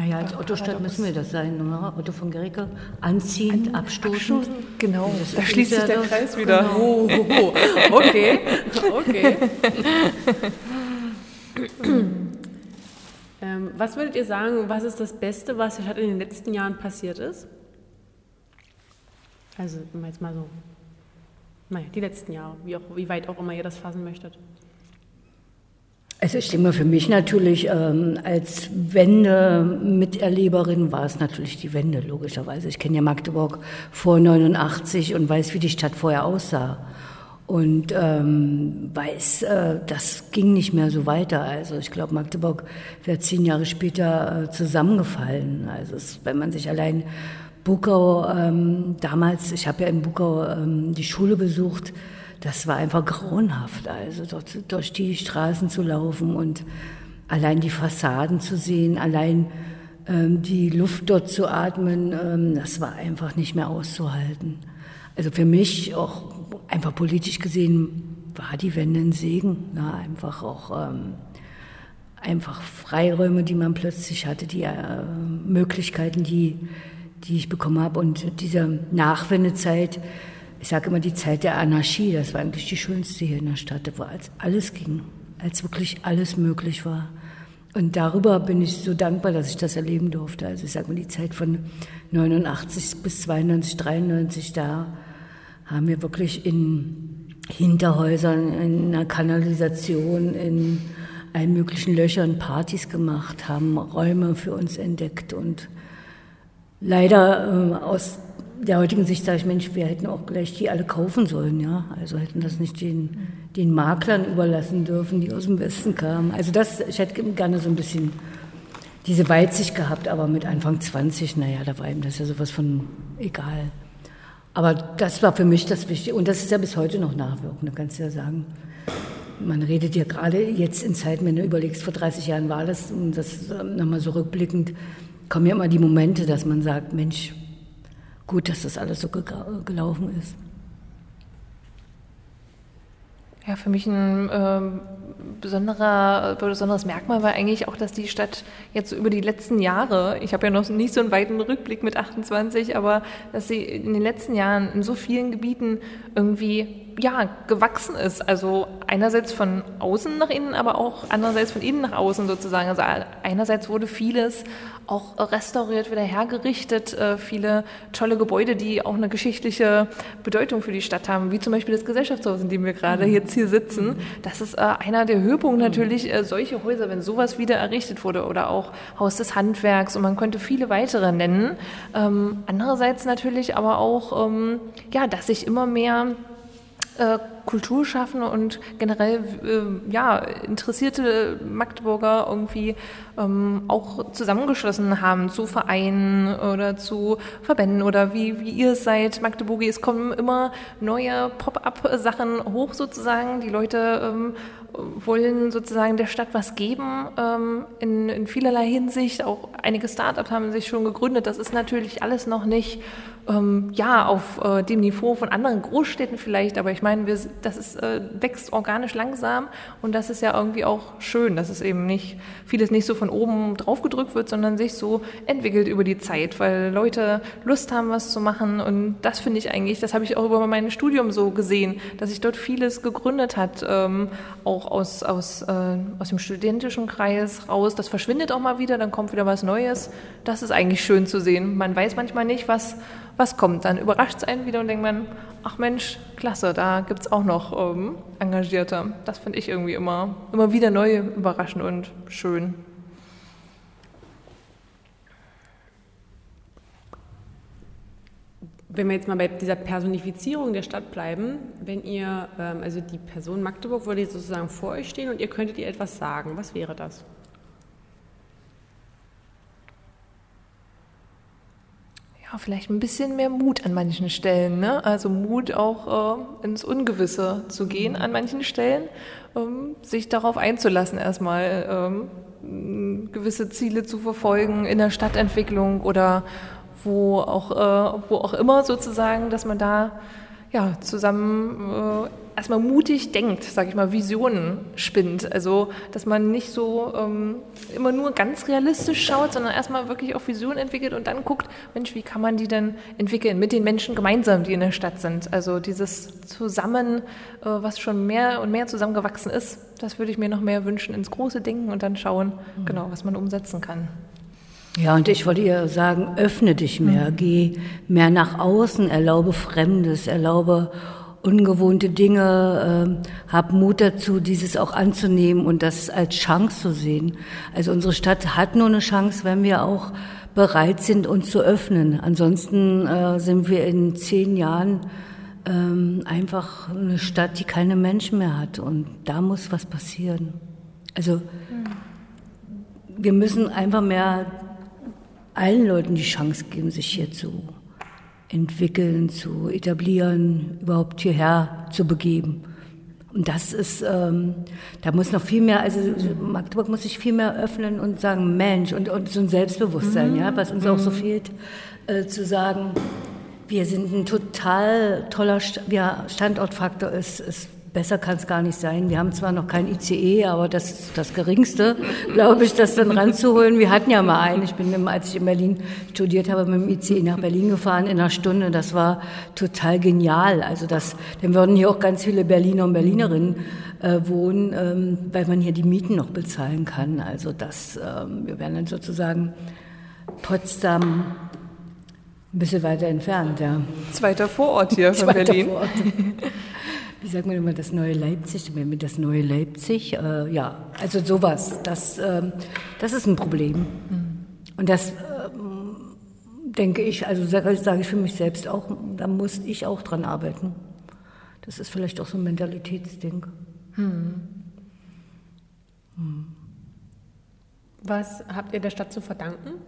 D: Naja, als Otto-Stadt müssen wir das sein, oder? Otto von Gericke. Anziehend, An, abstoßend. abstoßend.
C: Genau, da schließt sich der Kreis wieder. Genau. Oh, oh, oh.
A: Okay, okay. ähm, was würdet ihr sagen, was ist das Beste, was in den letzten Jahren passiert ist? Also, jetzt mal so, naja, die letzten Jahre, wie, auch, wie weit auch immer ihr das fassen möchtet.
D: Also ich denke mal, für mich natürlich ähm, als Wende-Miterleberin war es natürlich die Wende, logischerweise. Ich kenne ja Magdeburg vor 89 und weiß, wie die Stadt vorher aussah. Und ähm, weiß, äh, das ging nicht mehr so weiter. Also ich glaube, Magdeburg wäre zehn Jahre später äh, zusammengefallen. Also es, wenn man sich allein Bukau, ähm, damals, ich habe ja in Bukau ähm, die Schule besucht, das war einfach grauenhaft, also dort durch die Straßen zu laufen und allein die Fassaden zu sehen, allein ähm, die Luft dort zu atmen, ähm, das war einfach nicht mehr auszuhalten. Also für mich auch einfach politisch gesehen war die Wende ein Segen, na, einfach auch ähm, einfach Freiräume, die man plötzlich hatte, die äh, Möglichkeiten, die die ich bekommen habe und diese Nachwendezeit ich sage immer die Zeit der Anarchie, das war eigentlich die schönste hier in der Stadt, wo als alles ging, als wirklich alles möglich war. Und darüber bin ich so dankbar, dass ich das erleben durfte. Also ich sage mal, die Zeit von 89 bis 92, 93, da haben wir wirklich in Hinterhäusern, in einer Kanalisation, in allen möglichen Löchern Partys gemacht, haben Räume für uns entdeckt und leider äh, aus der heutigen Sicht sage ich, Mensch, wir hätten auch gleich die alle kaufen sollen, ja. Also hätten das nicht den, den Maklern überlassen dürfen, die aus dem Westen kamen. Also das, ich hätte gerne so ein bisschen diese Weitsicht gehabt, aber mit Anfang 20, naja, da war ihm das ja sowas von egal. Aber das war für mich das Wichtige. Und das ist ja bis heute noch nachwirkend, da kannst du ja sagen. Man redet ja gerade jetzt in Zeiten, wenn du überlegst, vor 30 Jahren war das, und das nochmal so rückblickend, kommen ja immer die Momente, dass man sagt, Mensch, gut, dass das alles so gelaufen ist.
C: Ja, für mich ein äh, besonderer, besonderes Merkmal war eigentlich auch, dass die Stadt jetzt so über die letzten Jahre, ich habe ja noch nicht so einen weiten Rückblick mit 28, aber dass sie in den letzten Jahren in so vielen Gebieten irgendwie ja, gewachsen ist. Also einerseits von außen nach innen, aber auch andererseits von innen nach außen sozusagen. Also einerseits wurde vieles auch restauriert, wieder hergerichtet, äh, viele tolle Gebäude, die auch eine geschichtliche Bedeutung für die Stadt haben, wie zum Beispiel das Gesellschaftshaus, in dem wir gerade mhm. jetzt hier sitzen. Das ist äh, einer der Höhepunkte natürlich, äh, solche Häuser, wenn sowas wieder errichtet wurde oder auch Haus des Handwerks und man könnte viele weitere nennen. Ähm, andererseits natürlich aber auch, ähm, ja, dass sich immer mehr Kulturschaffende und generell äh, ja, interessierte Magdeburger irgendwie ähm, auch zusammengeschlossen haben zu Vereinen oder zu Verbänden oder wie, wie ihr seid, Magdeburgi. Es kommen immer neue Pop-up-Sachen hoch sozusagen. Die Leute ähm, wollen sozusagen der Stadt was geben ähm, in, in vielerlei Hinsicht. Auch einige Startups haben sich schon gegründet. Das ist natürlich alles noch nicht ähm, ja, auf äh, dem Niveau von anderen Großstädten vielleicht, aber ich meine, wir, das ist, äh, wächst organisch langsam und das ist ja irgendwie auch schön, dass es eben nicht, vieles nicht so von oben drauf gedrückt wird, sondern sich so entwickelt über die Zeit, weil Leute Lust haben, was zu machen und das finde ich eigentlich, das habe ich auch über mein Studium so gesehen, dass sich dort vieles gegründet hat, ähm, auch aus, aus, äh, aus dem studentischen Kreis raus, das verschwindet auch mal wieder, dann kommt wieder was Neues, das ist eigentlich schön zu sehen. Man weiß manchmal nicht, was was kommt. Dann überrascht es einen wieder und denkt man, ach Mensch, klasse, da gibt es auch noch ähm, Engagierte. Das finde ich irgendwie immer, immer wieder neu überraschend und schön.
A: Wenn wir jetzt mal bei dieser Personifizierung der Stadt bleiben, wenn ihr, ähm, also die Person Magdeburg würde jetzt sozusagen vor euch stehen und ihr könntet ihr etwas sagen, was wäre das?
C: Vielleicht ein bisschen mehr Mut an manchen Stellen. Ne? Also Mut auch äh, ins Ungewisse zu gehen an manchen Stellen, ähm, sich darauf einzulassen erstmal, ähm, gewisse Ziele zu verfolgen in der Stadtentwicklung oder wo auch, äh, wo auch immer sozusagen, dass man da ja, zusammen äh, erstmal mutig denkt, sage ich mal, Visionen spinnt. Also, dass man nicht so ähm, immer nur ganz realistisch schaut, sondern erstmal wirklich auch Visionen entwickelt und dann guckt, Mensch, wie kann man die denn entwickeln mit den Menschen gemeinsam, die in der Stadt sind. Also dieses Zusammen, äh, was schon mehr und mehr zusammengewachsen ist, das würde ich mir noch mehr wünschen, ins große Denken und dann schauen, mhm. genau, was man umsetzen kann.
D: Ja, und ich wollte ihr sagen, öffne dich mehr, mhm. geh mehr nach außen, erlaube Fremdes, erlaube ungewohnte Dinge, äh, hab Mut dazu, dieses auch anzunehmen und das als Chance zu sehen. Also unsere Stadt hat nur eine Chance, wenn wir auch bereit sind, uns zu öffnen. Ansonsten äh, sind wir in zehn Jahren ähm, einfach eine Stadt, die keine Menschen mehr hat. Und da muss was passieren. Also wir müssen einfach mehr allen Leuten die Chance geben, sich hier zu entwickeln, zu etablieren, überhaupt hierher zu begeben. Und das ist, ähm, da muss noch viel mehr, also Magdeburg muss sich viel mehr öffnen und sagen, Mensch, und, und so ein Selbstbewusstsein, mhm. ja, was uns auch so mhm. fehlt, äh, zu sagen, wir sind ein total toller St ja, Standortfaktor ist, ist besser kann es gar nicht sein. Wir haben zwar noch kein ICE, aber das ist das Geringste, glaube ich, das dann ranzuholen. Wir hatten ja mal einen. Ich bin, als ich in Berlin studiert habe, mit dem ICE nach Berlin gefahren in einer Stunde. Das war total genial. Also das, dann würden hier auch ganz viele Berliner und Berlinerinnen äh, wohnen, ähm, weil man hier die Mieten noch bezahlen kann. Also das, ähm, wir werden dann sozusagen Potsdam ein bisschen weiter entfernt, ja.
C: Zweiter Vorort hier von Zweiter Berlin. Vorort.
D: Wie sagt man immer, das neue Leipzig, das neue Leipzig, äh, ja, also sowas, das, äh, das ist ein Problem. Mhm. Und das äh, denke ich, also sage sag ich für mich selbst auch, da muss ich auch dran arbeiten. Das ist vielleicht auch so ein Mentalitätsding. Mhm.
A: Mhm. Was habt ihr der Stadt zu verdanken?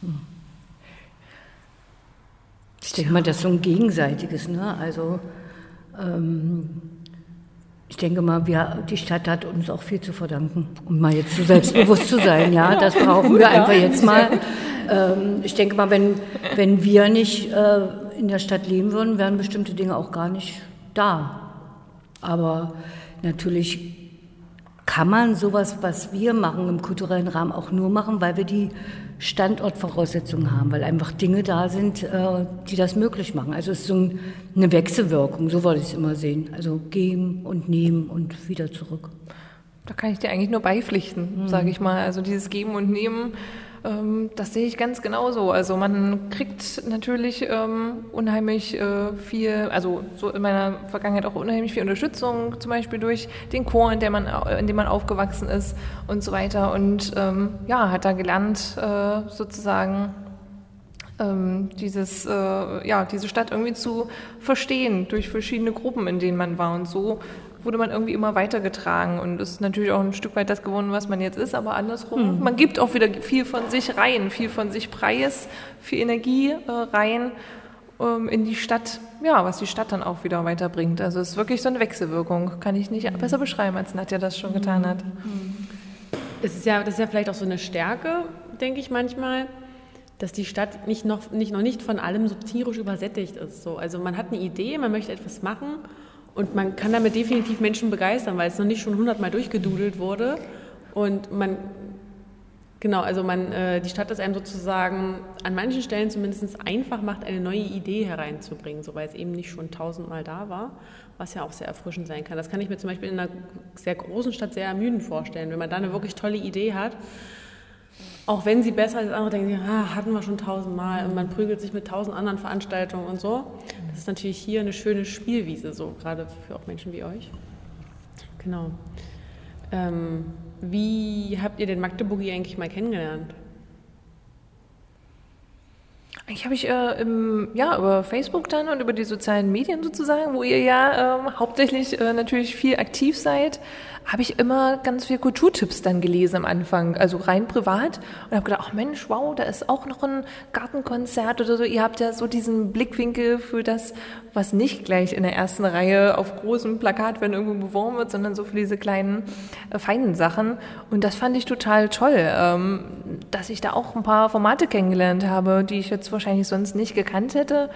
D: Hm. Ich denke mal, das ist so ein gegenseitiges. Ne? Also ähm, ich denke mal, wir, die Stadt hat uns auch viel zu verdanken, um mal jetzt so selbstbewusst zu sein. Ja, das brauchen wir einfach jetzt mal. Ähm, ich denke mal, wenn, wenn wir nicht äh, in der Stadt leben würden, wären bestimmte Dinge auch gar nicht da. Aber natürlich kann man sowas, was wir machen im kulturellen Rahmen, auch nur machen, weil wir die Standortvoraussetzungen haben, weil einfach Dinge da sind, äh, die das möglich machen. Also es ist so eine Wechselwirkung, so wollte ich es immer sehen. Also geben und nehmen und wieder zurück.
C: Da kann ich dir eigentlich nur beipflichten, mhm. sage ich mal. Also dieses Geben und Nehmen ähm, das sehe ich ganz genauso. Also man kriegt natürlich ähm, unheimlich äh, viel, also so in meiner Vergangenheit auch unheimlich viel Unterstützung, zum Beispiel durch den Chor, in, der man, in dem man aufgewachsen ist und so weiter. Und ähm, ja, hat da gelernt, äh, sozusagen ähm, dieses, äh, ja, diese Stadt irgendwie zu verstehen durch verschiedene Gruppen, in denen man war. Und so wurde man irgendwie immer weitergetragen und ist natürlich auch ein Stück weit das geworden, was man jetzt ist, aber andersrum. Mhm. Man gibt auch wieder viel von sich rein, viel von sich preis, viel Energie äh, rein ähm, in die Stadt, ja, was die Stadt dann auch wieder weiterbringt. Also es ist wirklich so eine Wechselwirkung, kann ich nicht mhm. besser beschreiben, als Nadja das schon getan hat. Mhm.
A: Es ist ja, das ist ja vielleicht auch so eine Stärke, denke ich manchmal, dass die Stadt nicht noch nicht, noch nicht von allem so tierisch übersättigt ist. So. Also man hat eine Idee, man möchte etwas machen und man kann damit definitiv Menschen begeistern, weil es noch nicht schon hundertmal durchgedudelt wurde. Und man, genau, also man, äh, die Stadt ist einem sozusagen an manchen Stellen zumindest einfach macht, eine neue Idee hereinzubringen, so weil es eben nicht schon tausendmal da war, was ja auch sehr erfrischend sein kann. Das kann ich mir zum Beispiel in einer sehr großen Stadt sehr ermüdend vorstellen, wenn man da eine wirklich tolle Idee hat auch wenn sie besser als andere denken, ah, hatten wir schon tausendmal und man prügelt sich mit tausend anderen Veranstaltungen und so. Das ist natürlich hier eine schöne Spielwiese, so gerade für auch Menschen wie euch. Genau. Ähm, wie habt ihr den Magdeburgi eigentlich mal kennengelernt?
C: Eigentlich habe ich äh, im, ja, über Facebook dann und über die sozialen Medien sozusagen, wo ihr ja ähm, hauptsächlich äh, natürlich viel aktiv seid, habe ich immer ganz viel Kulturtipps dann gelesen am Anfang, also rein privat und habe gedacht, ach Mensch, wow, da ist auch noch ein Gartenkonzert oder so. Ihr habt ja so diesen Blickwinkel für das, was nicht gleich in der ersten Reihe auf großem Plakat, wenn irgendwo beworben wird, sondern so für diese kleinen, äh, feinen Sachen. Und das fand ich total toll, ähm, dass ich da auch ein paar Formate kennengelernt habe, die ich jetzt wahrscheinlich sonst nicht gekannt hätte.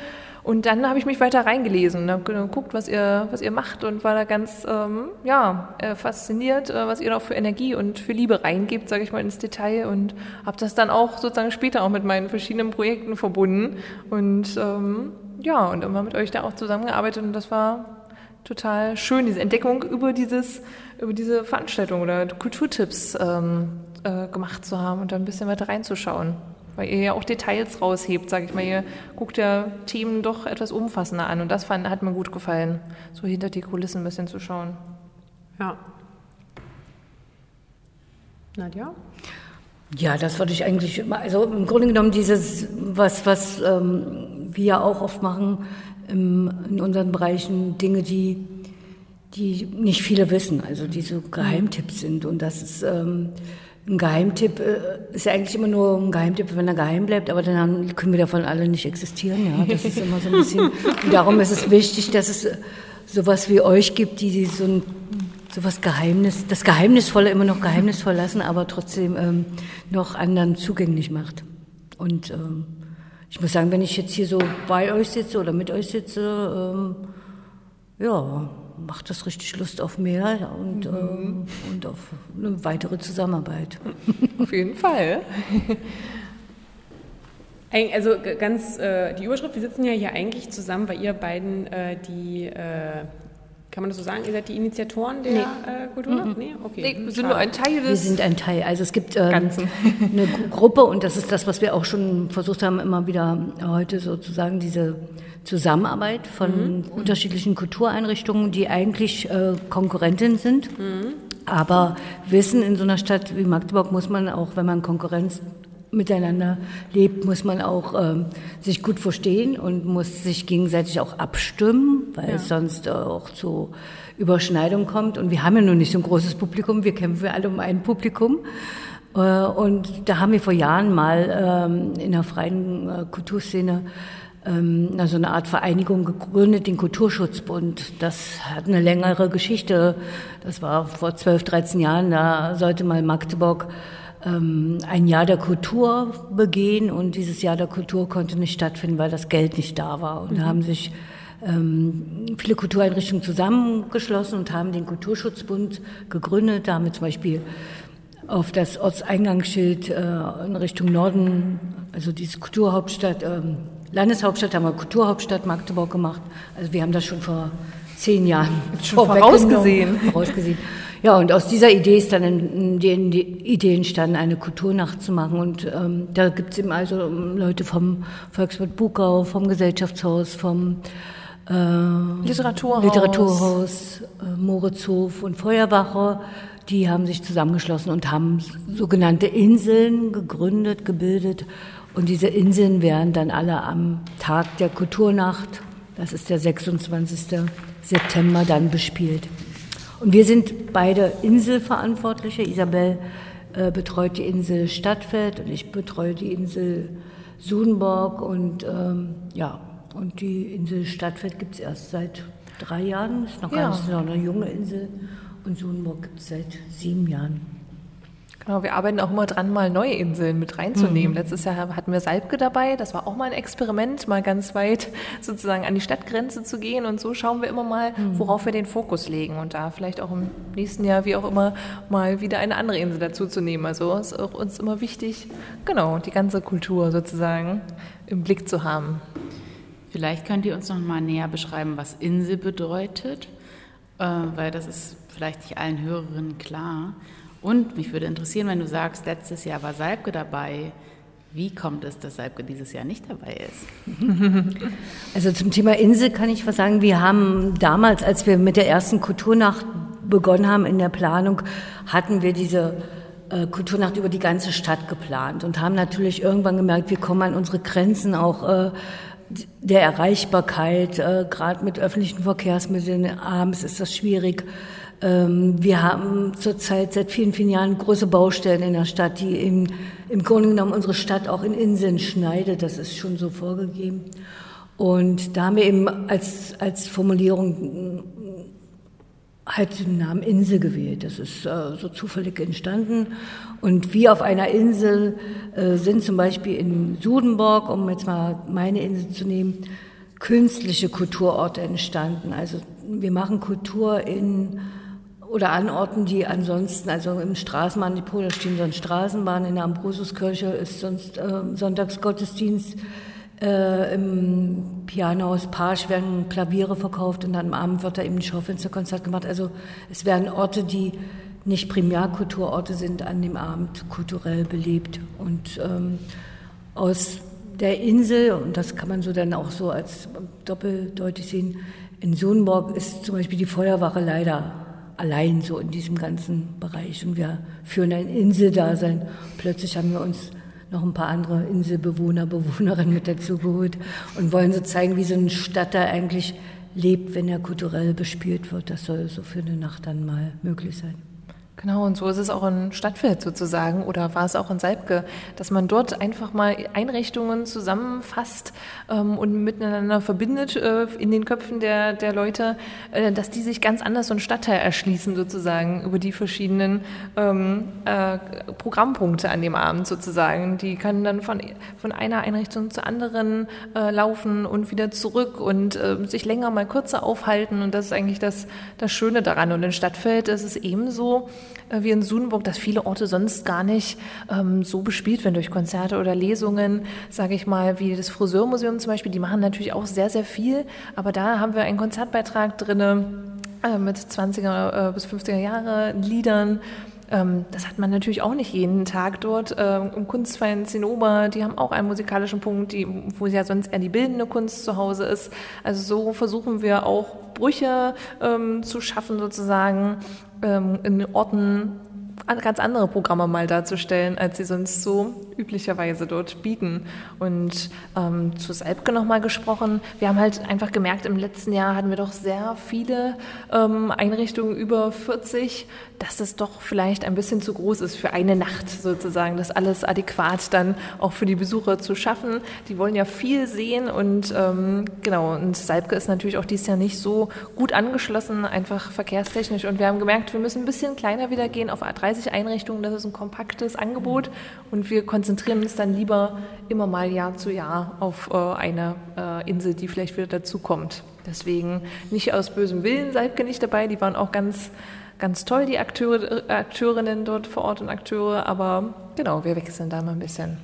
C: Und dann habe ich mich weiter reingelesen habe geguckt, was ihr, was ihr macht und war da ganz ähm, ja, äh, fasziniert, äh, was ihr da für Energie und für Liebe reingebt, sage ich mal, ins Detail und habe das dann auch sozusagen später auch mit meinen verschiedenen Projekten verbunden und ähm, ja, und immer mit euch da auch zusammengearbeitet und das war total schön, diese Entdeckung über dieses, über diese Veranstaltung oder Kulturtipps ähm, äh, gemacht zu haben und da ein bisschen weiter reinzuschauen weil ihr ja auch Details raushebt, sage ich mal. Ihr guckt ja Themen doch etwas umfassender an und das fand, hat mir gut gefallen, so hinter die Kulissen ein bisschen zu schauen.
A: Ja. Nadja?
D: Ja, das würde ich eigentlich immer, also im Grunde genommen dieses, was, was ähm, wir ja auch oft machen im, in unseren Bereichen, Dinge, die, die nicht viele wissen, also die so Geheimtipps sind und das ist... Ähm, ein Geheimtipp äh, ist ja eigentlich immer nur ein Geheimtipp, wenn er geheim bleibt, aber dann können wir davon alle nicht existieren. Ja, das ist immer so ein bisschen. Und darum ist es wichtig, dass es sowas wie euch gibt, die so ein sowas Geheimnis, das Geheimnisvolle immer noch geheimnisvoll lassen, aber trotzdem ähm, noch anderen zugänglich macht. Und ähm, ich muss sagen, wenn ich jetzt hier so bei euch sitze oder mit euch sitze, ähm, ja, macht das richtig Lust auf mehr und, mhm. ähm, und auf eine weitere Zusammenarbeit.
C: Auf jeden Fall.
A: Also ganz äh, die Überschrift, wir sitzen ja hier eigentlich zusammen, weil ihr beiden äh, die, äh, kann man das so sagen, ihr seid die Initiatoren der nee. Äh, Kulturnacht?
C: Mhm. Nee, okay. Nee, wir sind nur ein Teil des
D: Wir sind ein Teil. Also es gibt ähm, Ganzen. eine Gruppe und das ist das, was wir auch schon versucht haben, immer wieder heute sozusagen diese Zusammenarbeit von mhm. unterschiedlichen Kultureinrichtungen, die eigentlich äh, Konkurrentinnen sind. Mhm. Aber wissen, in so einer Stadt wie Magdeburg muss man auch, wenn man Konkurrenz miteinander lebt, muss man auch ähm, sich gut verstehen und muss sich gegenseitig auch abstimmen, weil ja. es sonst auch zu Überschneidung kommt. Und wir haben ja nun nicht so ein großes Publikum, wir kämpfen alle um ein Publikum. Äh, und da haben wir vor Jahren mal ähm, in der freien äh, Kulturszene ähm, also eine Art Vereinigung gegründet, den Kulturschutzbund. Das hat eine längere Geschichte. Das war vor 12, 13 Jahren. Da sollte mal Magdeburg ähm, ein Jahr der Kultur begehen und dieses Jahr der Kultur konnte nicht stattfinden, weil das Geld nicht da war. Und mhm. da haben sich ähm, viele Kultureinrichtungen zusammengeschlossen und haben den Kulturschutzbund gegründet. Da haben wir zum Beispiel auf das Ortseingangsschild äh, in Richtung Norden, also diese Kulturhauptstadt, ähm, Landeshauptstadt haben wir Kulturhauptstadt Magdeburg gemacht. Also wir haben das schon vor zehn Jahren
C: schon vorausgesehen.
D: vorausgesehen. Ja, und aus dieser Idee ist dann die, Idee entstanden, eine Kulturnacht zu machen. Und ähm, da gibt es eben also Leute vom Volkswirt Bukau, vom Gesellschaftshaus, vom
C: äh, Literaturhaus,
D: Literaturhaus äh, Moritzhof und Feuerwache. Die haben sich zusammengeschlossen und haben sogenannte Inseln gegründet, gebildet und diese Inseln werden dann alle am Tag der Kulturnacht, das ist der 26. September, dann bespielt. Und wir sind beide Inselverantwortliche. Isabel äh, betreut die Insel Stadtfeld und ich betreue die Insel Sudenborg. Und ähm, ja, und die Insel Stadtfeld gibt es erst seit drei Jahren. Ist noch ja. ganz noch eine junge Insel. Und Sudenburg gibt es seit sieben Jahren.
C: Genau, wir arbeiten auch immer dran, mal neue Inseln mit reinzunehmen. Mhm. Letztes Jahr hatten wir Salbke dabei. Das war auch mal ein Experiment, mal ganz weit sozusagen an die Stadtgrenze zu gehen. Und so schauen wir immer mal, mhm. worauf wir den Fokus legen. Und da vielleicht auch im nächsten Jahr, wie auch immer, mal wieder eine andere Insel dazu zu nehmen. Also ist auch uns immer wichtig, genau, die ganze Kultur sozusagen im Blick zu haben.
B: Vielleicht könnt ihr uns noch mal näher beschreiben, was Insel bedeutet, äh, weil das ist vielleicht nicht allen Hörerinnen klar. Und mich würde interessieren, wenn du sagst, letztes Jahr war Salbke dabei. Wie kommt es, dass Salbke dieses Jahr nicht dabei ist?
D: Also zum Thema Insel kann ich was sagen. Wir haben damals, als wir mit der ersten Kulturnacht begonnen haben in der Planung, hatten wir diese äh, Kulturnacht über die ganze Stadt geplant und haben natürlich irgendwann gemerkt, wir kommen an unsere Grenzen auch äh, der Erreichbarkeit, äh, gerade mit öffentlichen Verkehrsmitteln. Abends ist das schwierig. Ähm, wir haben zurzeit seit vielen, vielen Jahren große Baustellen in der Stadt, die in, im Grunde genommen unsere Stadt auch in Inseln schneidet. Das ist schon so vorgegeben. Und da haben wir eben als, als Formulierung halt den Namen Insel gewählt. Das ist äh, so zufällig entstanden. Und wir auf einer Insel äh, sind zum Beispiel in Sudenburg, um jetzt mal meine Insel zu nehmen, künstliche Kulturorte entstanden. Also wir machen Kultur in oder an Orten, die ansonsten, also im Straßenbahndepot, da stehen sonst Straßenbahnen, in der Ambrosuskirche ist sonst äh, Sonntagsgottesdienst äh, Im Pianohaus Pasch werden Klaviere verkauft und dann am Abend wird da eben ein Schaufensterkonzert gemacht. Also es werden Orte, die nicht Primärkulturorte sind, an dem Abend kulturell belebt. Und ähm, aus der Insel, und das kann man so dann auch so als doppeldeutig sehen, in Sohnborg ist zum Beispiel die Feuerwache leider allein so in diesem ganzen Bereich. Und wir führen ein Inseldasein. Plötzlich haben wir uns noch ein paar andere Inselbewohner, Bewohnerinnen mit dazu geholt und wollen so zeigen, wie so ein Stadtteil eigentlich lebt, wenn er kulturell bespielt wird. Das soll so für eine Nacht dann mal möglich sein.
C: Genau, und so ist es auch in Stadtfeld sozusagen oder war es auch in Salbke, dass man dort einfach mal Einrichtungen zusammenfasst ähm, und miteinander verbindet äh, in den Köpfen der, der Leute, äh, dass die sich ganz anders so einen Stadtteil erschließen sozusagen über die verschiedenen ähm, äh, Programmpunkte an dem Abend sozusagen. Die können dann von, von einer Einrichtung zur anderen äh, laufen und wieder zurück und äh, sich länger mal kürzer aufhalten und das ist eigentlich das, das Schöne daran. Und in Stadtfeld ist es ebenso, wie in Sudenburg, dass viele Orte sonst gar nicht ähm, so bespielt werden durch Konzerte oder Lesungen, sage ich mal, wie das Friseurmuseum zum Beispiel. Die machen natürlich auch sehr, sehr viel, aber da haben wir einen Konzertbeitrag drin äh, mit 20er äh, bis 50er Jahre Liedern. Ähm, das hat man natürlich auch nicht jeden Tag dort. Ähm, Im Kunstverein Zinnober, die haben auch einen musikalischen Punkt, die, wo ja sonst eher die bildende Kunst zu Hause ist. Also so versuchen wir auch Brüche ähm, zu schaffen sozusagen ähm, in Orten ganz andere Programme mal darzustellen, als sie sonst so üblicherweise dort bieten. Und ähm, zu Salbke nochmal gesprochen, wir haben halt einfach gemerkt, im letzten Jahr hatten wir doch sehr viele ähm, Einrichtungen, über 40, dass das doch vielleicht ein bisschen zu groß ist für eine Nacht sozusagen, das alles adäquat dann auch für die Besucher zu schaffen. Die wollen ja viel sehen und ähm, genau, und Salbke ist natürlich auch dieses Jahr nicht so gut angeschlossen, einfach verkehrstechnisch. Und wir haben gemerkt, wir müssen ein bisschen kleiner wieder gehen auf 30 Einrichtungen, das ist ein kompaktes Angebot und wir konzentrieren uns dann lieber immer mal Jahr zu Jahr auf äh, eine äh, Insel, die vielleicht wieder dazukommt. Deswegen nicht aus bösem Willen Salbke nicht dabei, die waren auch ganz ganz toll, die Akteure, Akteurinnen dort vor Ort und Akteure, aber genau, wir wechseln da mal ein bisschen.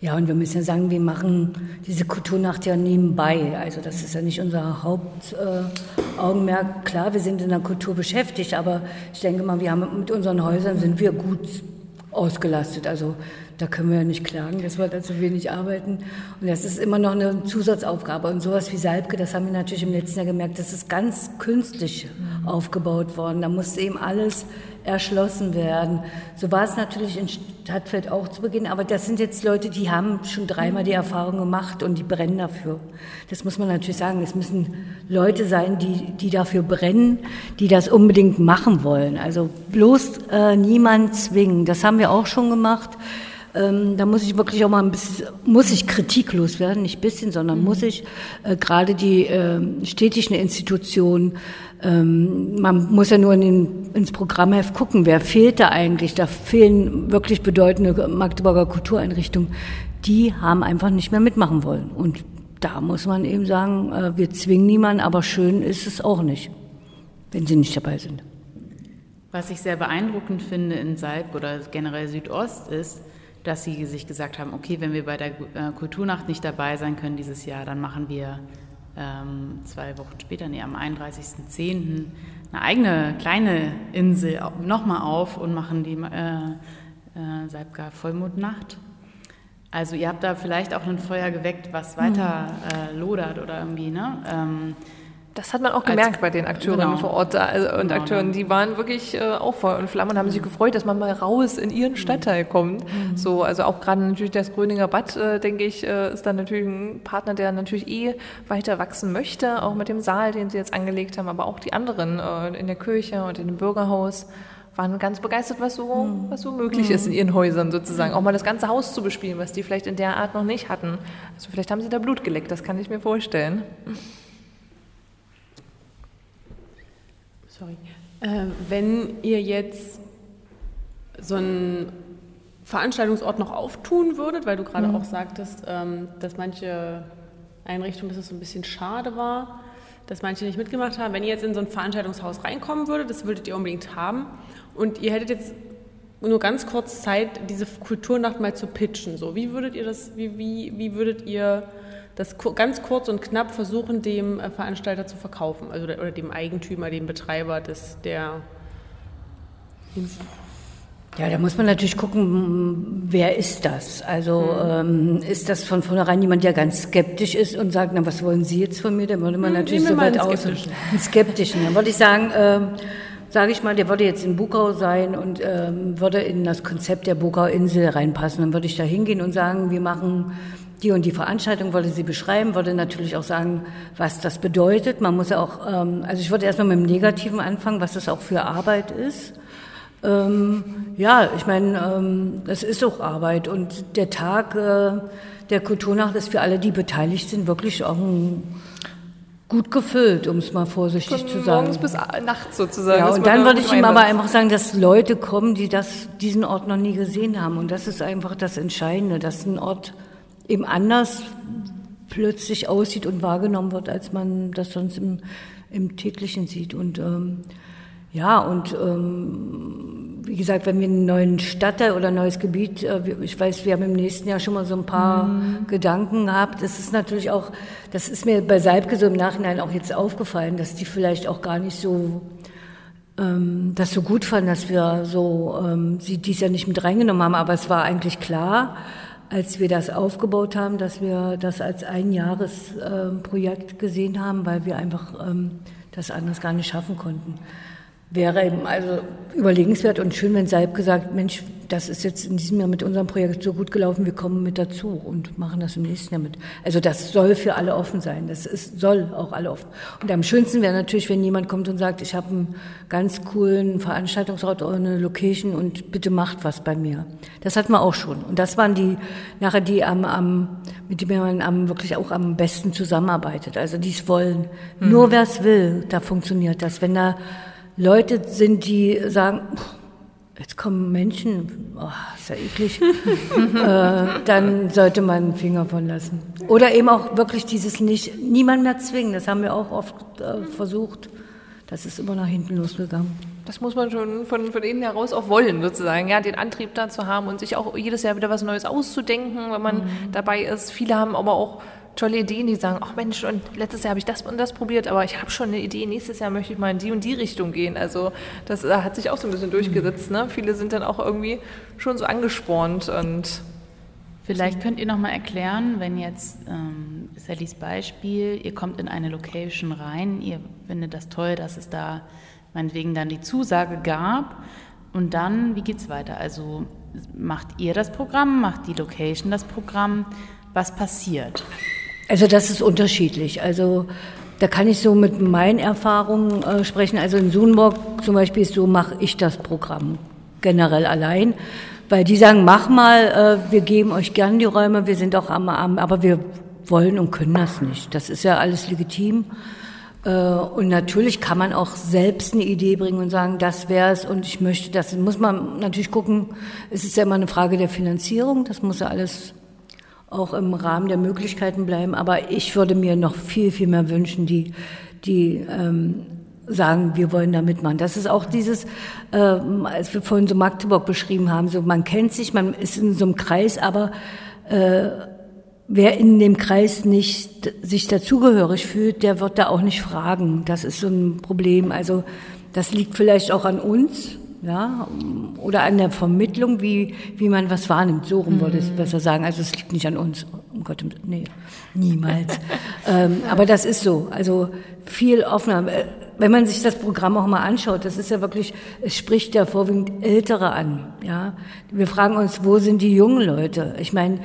D: Ja, und wir müssen ja sagen, wir machen diese Kulturnacht ja nebenbei. Also das ist ja nicht unser Hauptaugenmerk. Äh, Klar, wir sind in der Kultur beschäftigt, aber ich denke mal, wir haben mit unseren Häusern sind wir gut ausgelastet. Also da können wir ja nicht klagen, dass wir da zu wenig arbeiten. Und das ist immer noch eine Zusatzaufgabe. Und sowas wie Salbke, das haben wir natürlich im letzten Jahr gemerkt, das ist ganz künstlich mhm. aufgebaut worden. Da musste eben alles erschlossen werden. So war es natürlich in Stadtfeld auch zu Beginn, aber das sind jetzt Leute, die haben schon dreimal die Erfahrung gemacht und die brennen dafür. Das muss man natürlich sagen. Es müssen Leute sein, die, die dafür brennen, die das unbedingt machen wollen. Also bloß äh, niemand zwingen. Das haben wir auch schon gemacht. Ähm, da muss ich wirklich auch mal ein bisschen, muss ich kritiklos werden, nicht bisschen, sondern mhm. muss ich äh, gerade die äh, städtischen Institutionen, ähm, man muss ja nur in den, ins Programmheft gucken, wer fehlt da eigentlich? Da fehlen wirklich bedeutende Magdeburger Kultureinrichtungen. Die haben einfach nicht mehr mitmachen wollen. Und da muss man eben sagen, äh, wir zwingen niemanden, aber schön ist es auch nicht, wenn sie nicht dabei sind.
B: Was ich sehr beeindruckend finde in Salb oder generell Südost ist, dass sie sich gesagt haben, okay, wenn wir bei der äh, Kulturnacht nicht dabei sein können dieses Jahr, dann machen wir ähm, zwei Wochen später, nee, am 31.10. eine eigene kleine Insel nochmal auf und machen die äh, äh, Salbgar Vollmondnacht. Also ihr habt da vielleicht auch ein Feuer geweckt, was weiter mhm. äh, lodert oder irgendwie, ne? Ähm,
C: Das hat man auch gemerkt bei den Akteuren
B: genau.
C: vor Ort also, und
B: Genau,
C: Akteuren. Die waren wirklich äh, auch Feuer und Flamme und haben sich gefreut, dass man mal raus in ihren Stadtteil kommt. So, also auch gerade natürlich das Gröninger Bad, äh, denke ich, äh, ist dann natürlich ein Partner, der natürlich eh weiter wachsen möchte, auch mit dem Saal, den sie jetzt angelegt haben, aber auch die anderen äh, in der Kirche und in dem Bürgerhaus waren ganz begeistert, was so, was so möglich ist in ihren Häusern sozusagen. Auch mal das ganze Haus zu bespielen, was die vielleicht in der Art noch nicht hatten. Also vielleicht haben sie da Blut geleckt, das kann ich mir vorstellen.
A: Sorry. Äh, wenn ihr jetzt so einen Veranstaltungsort noch auftun würdet, weil du gerade auch sagtest, ähm, dass manche Einrichtungen, dass es so ein bisschen schade war, dass manche nicht mitgemacht haben. Wenn ihr jetzt in so ein Veranstaltungshaus reinkommen würdet, das würdet ihr unbedingt haben und ihr hättet jetzt nur ganz kurz Zeit, diese Kulturnacht mal zu pitchen. So, wie würdet ihr das, wie, wie, wie würdet ihr das ganz kurz und knapp versuchen, dem äh, Veranstalter zu verkaufen, also der, oder dem Eigentümer, dem Betreiber des der
D: Ja, da muss man natürlich gucken, wer ist das? Also ähm, ist das von vornherein jemand, der ganz skeptisch ist und sagt, na, was wollen Sie jetzt von mir? Dann würde man
A: Hm,
D: natürlich so weit aus.
A: Skeptischen.
D: Skeptischen. Dann würde ich sagen, ähm, sage ich mal, der würde jetzt in Bukau sein und ähm, würde in das Konzept der Bukau Insel reinpassen. Dann würde ich da hingehen und sagen, wir machen die und die Veranstaltung, würde sie beschreiben, würde natürlich auch sagen, was das bedeutet. Man muss ja auch, ähm, also ich würde erstmal mit dem Negativen anfangen, was das auch für Arbeit ist. Ähm, ja, ich meine, ähm, das ist auch Arbeit und der Tag äh, der Kulturnacht ist für alle, die beteiligt sind, wirklich auch ein, gut gefüllt, um es mal vorsichtig
C: Von
D: zu sagen.
C: morgens bis nachts sozusagen.
D: Ja, und dann
C: da
D: würde ich ihm aber einfach sagen, dass Leute kommen, die das, diesen Ort noch nie gesehen haben. Und das ist einfach das Entscheidende, dass ein Ort eben anders plötzlich aussieht und wahrgenommen wird, als man das sonst im, im täglichen sieht. Und ähm, ja, und ähm, wie gesagt, wenn wir einen neuen Stadtteil oder ein neues Gebiet, äh, ich weiß, wir haben im nächsten Jahr schon mal so ein paar Gedanken gehabt. Das ist natürlich auch, das ist mir bei Salbke so im Nachhinein auch jetzt aufgefallen, dass die vielleicht auch gar nicht so ähm, das so gut fanden, dass wir so ähm, sie dies ja nicht mit reingenommen haben. Aber es war eigentlich klar, als wir das aufgebaut haben, dass wir das als ein Jahresprojekt ähm, gesehen haben, weil wir einfach ähm, das anders gar nicht schaffen konnten. Wäre eben also überlegenswert und schön, wenn Salb gesagt, Mensch, das ist jetzt in diesem Jahr mit unserem Projekt so gut gelaufen, wir kommen mit dazu und machen das im nächsten Jahr mit. Also das soll für alle offen sein. Das ist, soll auch alle offen. Und am schönsten wäre natürlich, wenn jemand kommt und sagt, ich habe einen ganz coolen Veranstaltungsort oder eine Location und bitte macht was bei mir. Das hatten wir auch schon. Und das waren die nachher die am, am mit denen man am, wirklich auch am besten zusammenarbeitet. Also die es wollen. Nur wer es will, da funktioniert das. Wenn da Leute sind, die sagen, jetzt kommen Menschen, oh, ist ja eklig, äh, dann sollte man einen Finger von lassen. Oder eben auch wirklich dieses nicht, niemand mehr zwingen, das haben wir auch oft äh, versucht. Das ist immer nach hinten losgegangen.
C: Das muss man schon von, von innen heraus auch wollen, sozusagen, ja, den Antrieb da zu haben und sich auch jedes Jahr wieder was Neues auszudenken, wenn man dabei ist. Viele haben aber auch tolle Ideen, die sagen, ach Mensch, und letztes Jahr habe ich das und das probiert, aber ich habe schon eine Idee, nächstes Jahr möchte ich mal in die und die Richtung gehen. Also das hat sich auch so ein bisschen durchgesetzt. Ne? Viele sind dann auch irgendwie schon so angespornt und
B: Vielleicht könnt ihr noch mal erklären, wenn jetzt ähm, Sallys Beispiel, ihr kommt in eine Location rein, ihr findet das toll, dass es da meinetwegen dann die Zusage gab und dann, wie geht's weiter? Also macht ihr das Programm, macht die Location das Programm, was passiert?
D: Also das ist unterschiedlich. Also da kann ich so mit meinen Erfahrungen äh, sprechen. Also in Sunburg zum Beispiel ist so, mache ich das Programm generell allein. Weil die sagen, mach mal, äh, wir geben euch gern die Räume, wir sind auch am, am, aber wir wollen und können das nicht. Das ist ja alles legitim. Äh, Und natürlich kann man auch selbst eine Idee bringen und sagen, das wäre es und ich möchte das. Muss man natürlich gucken, es ist ja immer eine Frage der Finanzierung, das muss ja alles auch im Rahmen der Möglichkeiten bleiben. Aber ich würde mir noch viel, viel mehr wünschen, die, die ähm, sagen, wir wollen da mitmachen. Das ist auch dieses, äh, als wir vorhin so Magdeburg beschrieben haben, so man kennt sich, man ist in so einem Kreis, aber äh, wer in dem Kreis nicht sich dazugehörig fühlt, der wird da auch nicht fragen. Das ist so ein Problem. Also das liegt vielleicht auch an uns, ja, oder an der Vermittlung, wie, wie man was wahrnimmt. So rum wollte ich es besser sagen. Also es liegt nicht an uns, um um Gott, nee, niemals. ähm, aber das ist so. Also viel offener. Äh, wenn man sich das Programm auch mal anschaut, das ist ja wirklich, es spricht ja vorwiegend Ältere an. Ja, wir fragen uns, wo sind die jungen Leute? Ich meine,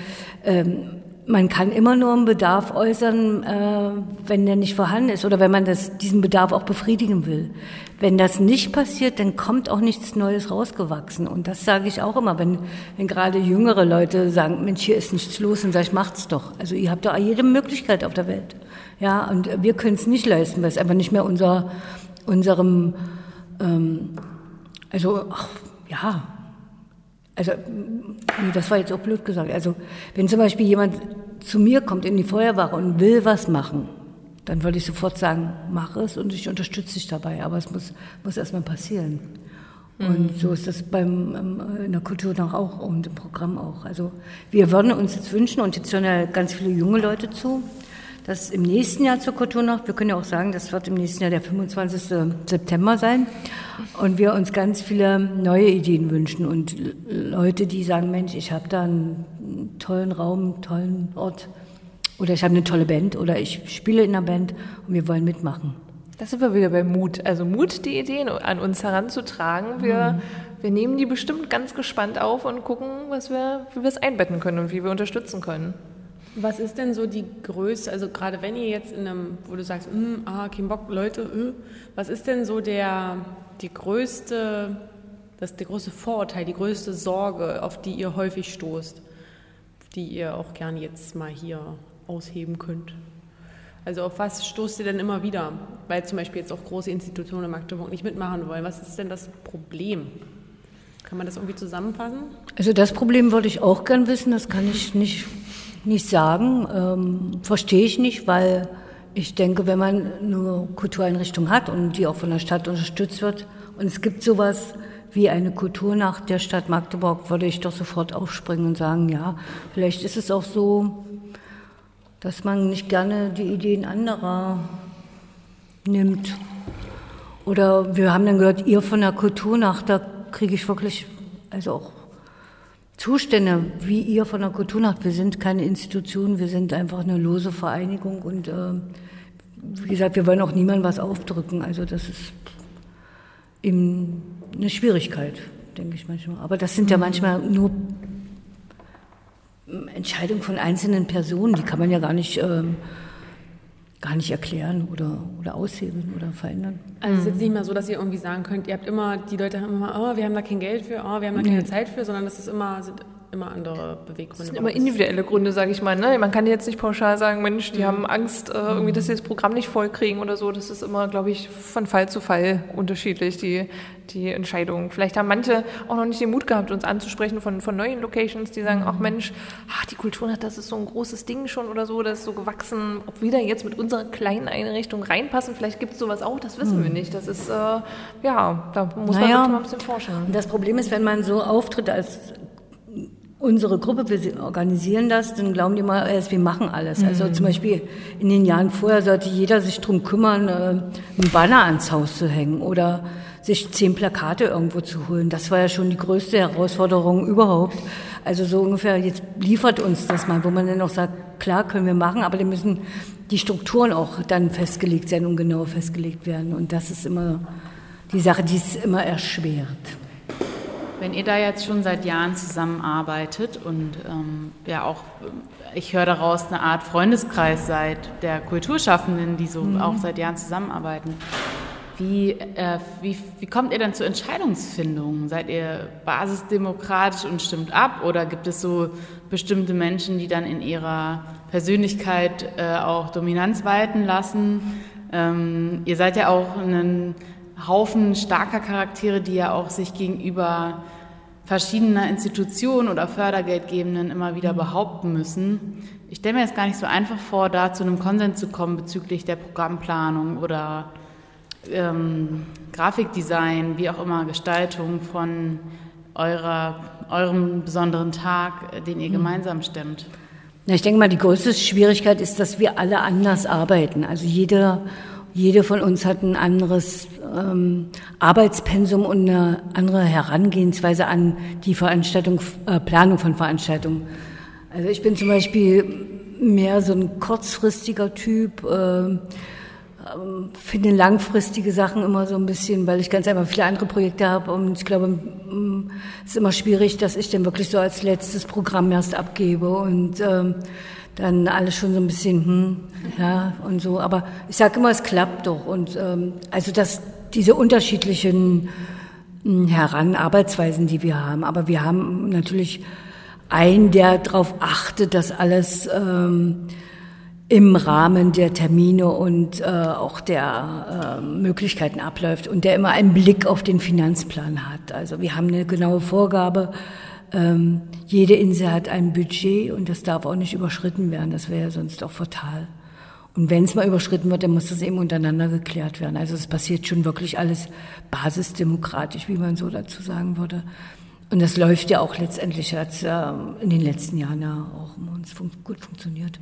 D: ähm, man kann immer nur einen Bedarf äußern, äh, wenn der nicht vorhanden ist oder wenn man das, diesen Bedarf auch befriedigen will. Wenn das nicht passiert, dann kommt auch nichts Neues rausgewachsen. Und das sage ich auch immer, wenn, wenn gerade jüngere Leute sagen, Mensch, hier ist nichts los, und sage ich, macht's doch. Also ihr habt da jede Möglichkeit auf der Welt. Ja, und wir können es nicht leisten, weil es einfach nicht mehr unser, unserem, ähm, also, ach, ja, also, nee, das war jetzt auch blöd gesagt. Also, wenn zum Beispiel jemand zu mir kommt in die Feuerwache und will was machen, dann würde ich sofort sagen, mach es und ich unterstütze dich dabei. Aber es muss, muss erstmal passieren. Und mhm. so ist das beim, ähm, in der Kultur noch auch und im Programm auch. Also wir würden uns jetzt wünschen, und jetzt hören ja ganz viele junge Leute zu, dass im nächsten Jahr zur Kulturnacht, wir können ja auch sagen, das wird im nächsten Jahr der 25. September sein, und wir uns ganz viele neue Ideen wünschen und Leute, die sagen, Mensch, ich habe da einen tollen Raum, einen tollen Ort oder ich habe eine tolle Band oder ich spiele in einer Band und wir wollen mitmachen.
C: Das sind wir wieder bei Mut. Also Mut, die Ideen an uns heranzutragen. Wir, mhm. wir nehmen die bestimmt ganz gespannt auf und gucken, was wir, wie wir es einbetten können und wie wir unterstützen können.
A: Was ist denn so die größte, also gerade wenn ihr jetzt in einem, wo du sagst, mm, ah, kein Bock, Leute, äh, was ist denn so der, die größte, das der größte Vorurteil, die größte Sorge, auf die ihr häufig stoßt, die ihr auch gerne jetzt mal hier ausheben könnt? Also auf was stoßt ihr denn immer wieder? Weil zum Beispiel jetzt auch große Institutionen in Magdeburg nicht mitmachen wollen. Was ist denn das Problem? Kann man das irgendwie zusammenfassen?
D: Also das Problem wollte ich auch gern wissen, das kann ich nicht nicht sagen. Ähm, verstehe ich nicht, weil ich denke, wenn man eine Kultureinrichtung hat und die auch von der Stadt unterstützt wird und es gibt sowas wie eine Kulturnacht der Stadt Magdeburg, würde ich doch sofort aufspringen und sagen, ja, vielleicht ist es auch so, dass man nicht gerne die Ideen anderer nimmt. Oder wir haben dann gehört, ihr von der Kulturnacht, da kriege ich wirklich, also auch Zustände wie ihr von der Kulturnacht. Wir sind keine Institution, wir sind einfach eine lose Vereinigung und äh, wie gesagt, wir wollen auch niemandem was aufdrücken. Also das ist eben eine Schwierigkeit, denke ich manchmal. Aber das sind ja mhm. manchmal nur Entscheidungen von einzelnen Personen, die kann man ja gar nicht ähm, gar nicht erklären oder, oder aushebeln oder verändern.
A: Also es ist jetzt nicht mal so, dass ihr irgendwie sagen könnt, ihr habt immer, die Leute haben immer, oh, wir haben da kein Geld für, oh, wir haben da keine nee. Zeit für, sondern das ist immer, sind immer andere Beweggründe. Das
C: sind immer individuelle Gründe, sage ich mal. Ne? Man kann jetzt nicht pauschal sagen, Mensch, die mhm. haben Angst, äh, irgendwie, dass sie das Programm nicht vollkriegen oder so. Das ist immer, glaube ich, von Fall zu Fall unterschiedlich, die, die Entscheidung. Vielleicht haben manche auch noch nicht den Mut gehabt, uns anzusprechen von, von neuen Locations, die sagen, ach mhm. Mensch, ach, die Kulturnacht, das ist so ein großes Ding schon oder so, das ist so gewachsen. Ob wir da jetzt mit unserer kleinen Einrichtung reinpassen, vielleicht gibt es sowas auch, das wissen mhm. wir nicht. Das ist, äh, ja, da muss naja, man mal ein bisschen forschen.
D: Das Problem ist, wenn man so auftritt als unsere Gruppe, wir organisieren das, dann glauben die mal, wir machen alles. Also mhm. zum Beispiel in den Jahren vorher sollte jeder sich drum kümmern, äh, einen Banner ans Haus zu hängen oder sich zehn Plakate irgendwo zu holen. Das war ja schon die größte Herausforderung überhaupt. Also so ungefähr, jetzt liefert uns das mal, wo man dann auch sagt, klar können wir machen, aber dann müssen die Strukturen auch dann festgelegt sein und genau festgelegt werden. Und das ist immer die Sache, die es immer erschwert.
B: Wenn ihr da jetzt schon seit Jahren zusammenarbeitet und ähm, ja auch, ich höre daraus, eine Art Freundeskreis seid der Kulturschaffenden, die so mhm. auch seit Jahren zusammenarbeiten, wie, äh, wie, wie kommt ihr dann zur Entscheidungsfindung? Seid ihr basisdemokratisch und stimmt ab oder gibt es so bestimmte Menschen, die dann in ihrer Persönlichkeit äh, auch Dominanz walten lassen? Ähm, ihr seid ja auch ein Haufen starker Charaktere, die ja auch sich gegenüber verschiedener Institutionen oder Fördergeldgebenden immer wieder mhm. behaupten müssen. Ich stelle mir jetzt gar nicht so einfach vor, da zu einem Konsens zu kommen bezüglich der Programmplanung oder ähm, Grafikdesign, wie auch immer, Gestaltung von eurer, eurem besonderen Tag, den ihr mhm. gemeinsam stemmt.
D: Ja, ich denke mal, die größte Schwierigkeit ist, dass wir alle anders arbeiten. Also jeder jede von uns hat ein anderes ähm, Arbeitspensum und eine andere Herangehensweise an die Veranstaltung, äh, Planung von Veranstaltungen. Also ich bin zum Beispiel mehr so ein kurzfristiger Typ. Äh, finde langfristige Sachen immer so ein bisschen, weil ich ganz einfach viele andere Projekte habe und ich glaube, es ist immer schwierig, dass ich dann wirklich so als letztes Programm erst abgebe und ähm, dann alles schon so ein bisschen, hm, ja, und so. Aber ich sage immer, es klappt doch. Und ähm, also dass diese unterschiedlichen hm, Heranarbeitsweisen, die wir haben. Aber wir haben natürlich einen, der darauf achtet, dass alles ähm, im Rahmen der Termine und äh, auch der äh, Möglichkeiten abläuft und der immer einen Blick auf den Finanzplan hat. Also wir haben eine genaue Vorgabe. Ähm, jede Insel hat ein Budget und das darf auch nicht überschritten werden. Das wäre ja sonst auch fatal. Und wenn es mal überschritten wird, dann muss das eben untereinander geklärt werden. Also es passiert schon wirklich alles basisdemokratisch, wie man so dazu sagen würde. Und das läuft ja auch letztendlich jetzt äh, in den letzten Jahren ja auch uns fun gut funktioniert.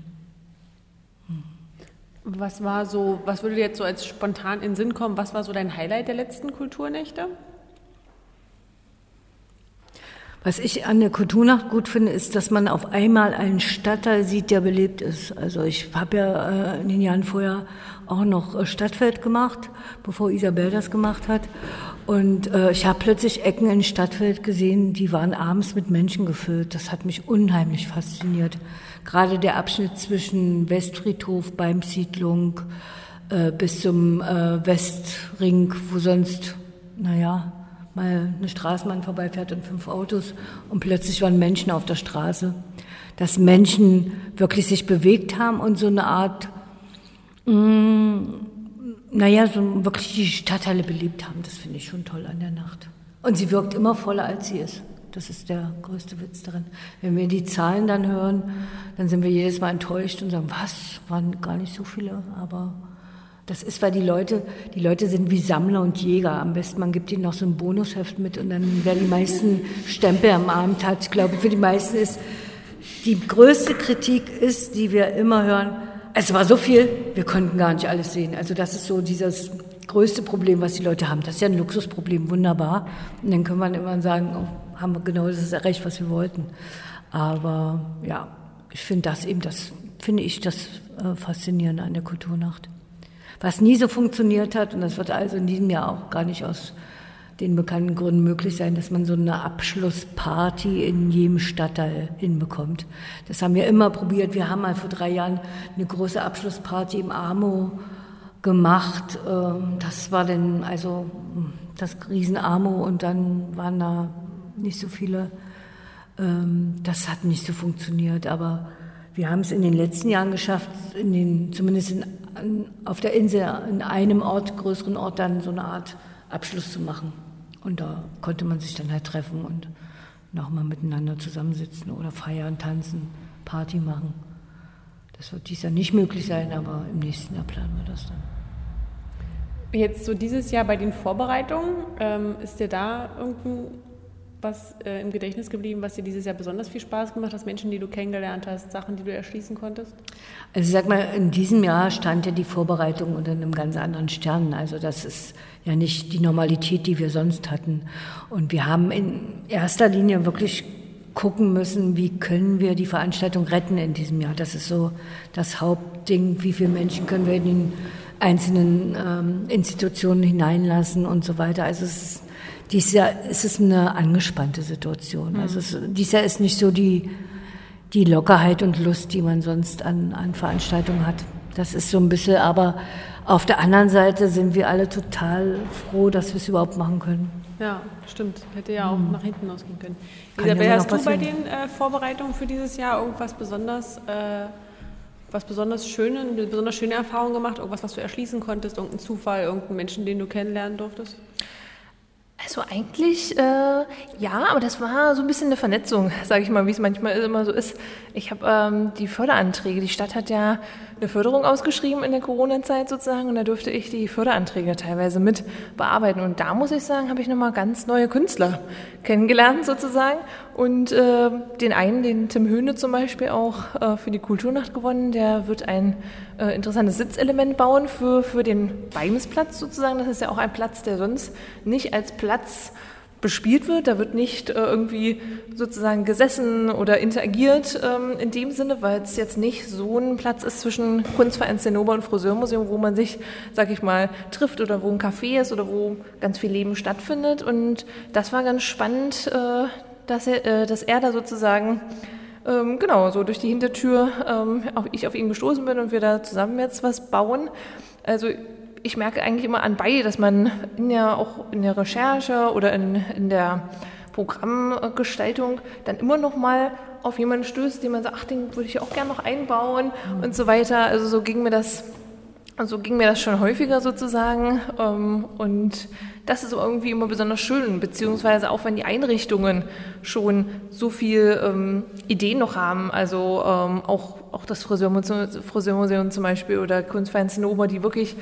A: Was war so, was würde dir jetzt so als spontan in den Sinn kommen? Was war so dein Highlight der letzten Kulturnächte?
D: Was ich an der Kulturnacht gut finde, ist, dass man auf einmal einen Stadtteil sieht, der belebt ist. Also ich habe ja äh, in den Jahren vorher auch noch äh, Stadtfeld gemacht, bevor Isabel das gemacht hat. Und äh, ich habe plötzlich Ecken in Stadtfeld gesehen, die waren abends mit Menschen gefüllt. Das hat mich unheimlich fasziniert. Gerade der Abschnitt zwischen Westfriedhof, beim Siedlung äh, bis zum Westring, wo sonst, naja, mal eine Straßenbahn vorbeifährt und fünf Autos und plötzlich waren Menschen auf der Straße. Dass Menschen wirklich sich bewegt haben und so eine Art, mh, mm, naja, so wirklich die Stadtteile belebt haben. Das finde ich schon toll an der Nacht. Und sie wirkt immer voller, als sie ist. Das ist der größte Witz darin. Wenn wir die Zahlen dann hören, dann sind wir jedes Mal enttäuscht und sagen, was, waren gar nicht so viele, aber das ist, weil die Leute, die Leute sind wie Sammler und Jäger. Am besten, man gibt ihnen noch so ein Bonusheft mit und dann, wer die meisten Stempel am Abend hat, ich glaube, für die meisten ist, die größte Kritik ist, die wir immer hören, es war so viel, wir konnten gar nicht alles sehen. Also das ist so dieses größte Problem, was die Leute haben. Das ist ja ein Luxusproblem, wunderbar. Und dann kann man immer sagen, oh, haben wir genau das erreicht, was wir wollten. Aber ja, ich finde das eben, das finde ich das äh, Faszinierende an der Kulturnacht. Was nie so funktioniert hat, und das wird also in diesem Jahr auch gar nicht aus den bekannten Gründen möglich sein, dass man so eine Abschlussparty in jedem Stadtteil hinbekommt. Das haben wir immer probiert. Wir haben mal vor drei Jahren eine große Abschlussparty im Amo gemacht. Ähm, das war dann also das Riesenamo und dann waren da nicht so viele. Ähm, das hat nicht so funktioniert, aber wir haben es in den letzten Jahren geschafft, in den, zumindest in, auf der Insel, in einem Ort, größeren Ort, dann so eine Art Abschluss zu machen. Und da konnte man sich dann halt treffen und nochmal miteinander zusammensitzen oder feiern, tanzen, Party machen. Das wird dies Jahr nicht möglich sein, aber im nächsten Jahr planen wir das dann.
A: Jetzt so dieses Jahr bei den Vorbereitungen, ähm, ist dir da irgendein was äh, im Gedächtnis geblieben, was dir dieses Jahr besonders viel Spaß gemacht hat, Menschen, die du kennengelernt hast, Sachen, die du erschließen konntest?
D: Also sag mal, in diesem Jahr stand ja die Vorbereitung unter einem ganz anderen Stern. Also das ist ja nicht die Normalität, die wir sonst hatten. Und wir haben in erster Linie wirklich gucken müssen, wie können wir die Veranstaltung retten in diesem Jahr. Das ist so das Hauptding, wie viele Menschen können wir in den einzelnen ähm, Institutionen hineinlassen und so weiter. Also es ist dieses Jahr ist es eine angespannte Situation. Mhm. Also es, dieses Jahr ist nicht so die, die Lockerheit und Lust, die man sonst an, an Veranstaltungen hat. Das ist so ein bisschen, aber auf der anderen Seite sind wir alle total froh, dass wir es überhaupt machen können.
A: Ja, stimmt. Hätte ja auch mhm. nach hinten ausgehen können. Isabel, hast du bei den äh, Vorbereitungen für dieses Jahr irgendwas besonders, äh, was besonders schöne, eine besonders schöne Erfahrung gemacht? Irgendwas, was du erschließen konntest? Irgendein Zufall, irgendeinen Menschen, den du kennenlernen durftest?
C: Also eigentlich äh, ja, aber das war so ein bisschen eine Vernetzung, sage ich mal, wie es manchmal immer so ist. Ich habe ähm, die Förderanträge, die Stadt hat ja eine Förderung ausgeschrieben in der Corona-Zeit sozusagen und da durfte ich die Förderanträge teilweise mit bearbeiten. Und da muss ich sagen, habe ich nochmal ganz neue Künstler kennengelernt sozusagen. Und äh, den einen, den Tim Höhne zum Beispiel auch äh, für die Kulturnacht gewonnen, der wird ein äh, interessantes Sitzelement bauen für, für den Beimsplatz sozusagen. Das ist ja auch ein Platz, der sonst nicht als Platz bespielt wird. Da wird nicht äh, irgendwie sozusagen gesessen oder interagiert ähm, in dem Sinne, weil es jetzt nicht so ein Platz ist zwischen Kunstverein Zinnober und Friseurmuseum, wo man sich, sag ich mal, trifft oder wo ein Café ist oder wo ganz viel Leben stattfindet. Und das war ganz spannend, äh, dass, er, äh, dass er da sozusagen ähm, genau so durch die Hintertür ähm, auch ich auf ihn gestoßen bin und wir da zusammen jetzt was bauen. Also ich merke eigentlich immer an beide, dass man in der, auch in der Recherche oder in, in der Programmgestaltung dann immer noch mal auf jemanden stößt, den man sagt, ach, den würde ich auch gerne noch einbauen mhm. und so weiter. Also so ging mir das, so ging mir das schon häufiger sozusagen. Ähm, und das ist irgendwie immer besonders schön, beziehungsweise auch wenn die Einrichtungen schon so viel ähm, Ideen noch haben, also ähm, auch, auch das Friseurmuseum, Friseurmuseum zum Beispiel oder Kunstverein Zinnober, die wirklich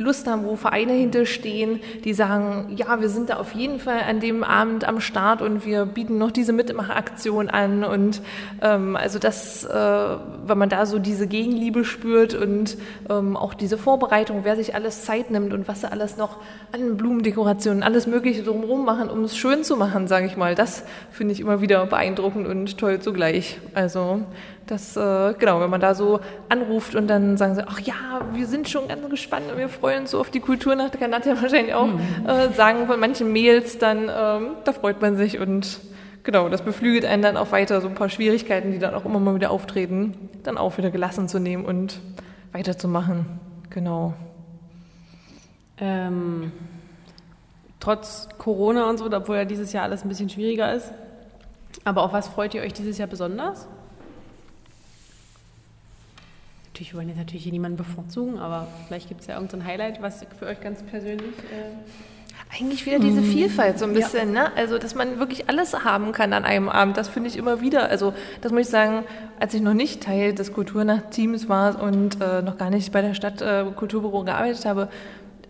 C: Lust haben, wo Vereine hinterstehen, die sagen, ja, wir sind da auf jeden Fall an dem Abend am Start und wir bieten noch diese Mitmachaktion an. Und ähm, also das, äh, wenn man da so diese Gegenliebe spürt und ähm, auch diese Vorbereitung, wer sich alles Zeit nimmt und was sie alles noch an Blumendekorationen, alles Mögliche drumherum machen, um es schön zu machen, sage ich mal, das finde ich immer wieder beeindruckend und toll zugleich. Also das, äh, genau, wenn man da so anruft und dann sagen sie, ach ja, wir sind schon ganz gespannt und wir freuen uns so auf die Kulturnacht, kann Nadja wahrscheinlich auch mhm. äh, sagen von manchen Mails, dann ähm, da freut man sich und genau, das beflügelt einen dann auch weiter, so ein paar Schwierigkeiten, die dann auch immer mal wieder auftreten, dann auch wieder gelassen zu nehmen und weiterzumachen. Genau.
A: Ähm, trotz Corona und so, obwohl ja dieses Jahr alles ein bisschen schwieriger ist. Aber auf was freut ihr euch dieses Jahr besonders? Natürlich, wir wollen jetzt natürlich hier niemanden bevorzugen, aber vielleicht gibt es ja irgendein Highlight, was für euch ganz persönlich. Äh
C: eigentlich wieder diese mhm. Vielfalt so ein bisschen, ja. ne? Also, dass man wirklich alles haben kann an einem Abend, das finde ich immer wieder. Also, das muss ich sagen, als ich noch nicht Teil des Kulturnacht-Teams war und äh, noch gar nicht bei der Stadt äh, Kulturbüro gearbeitet habe,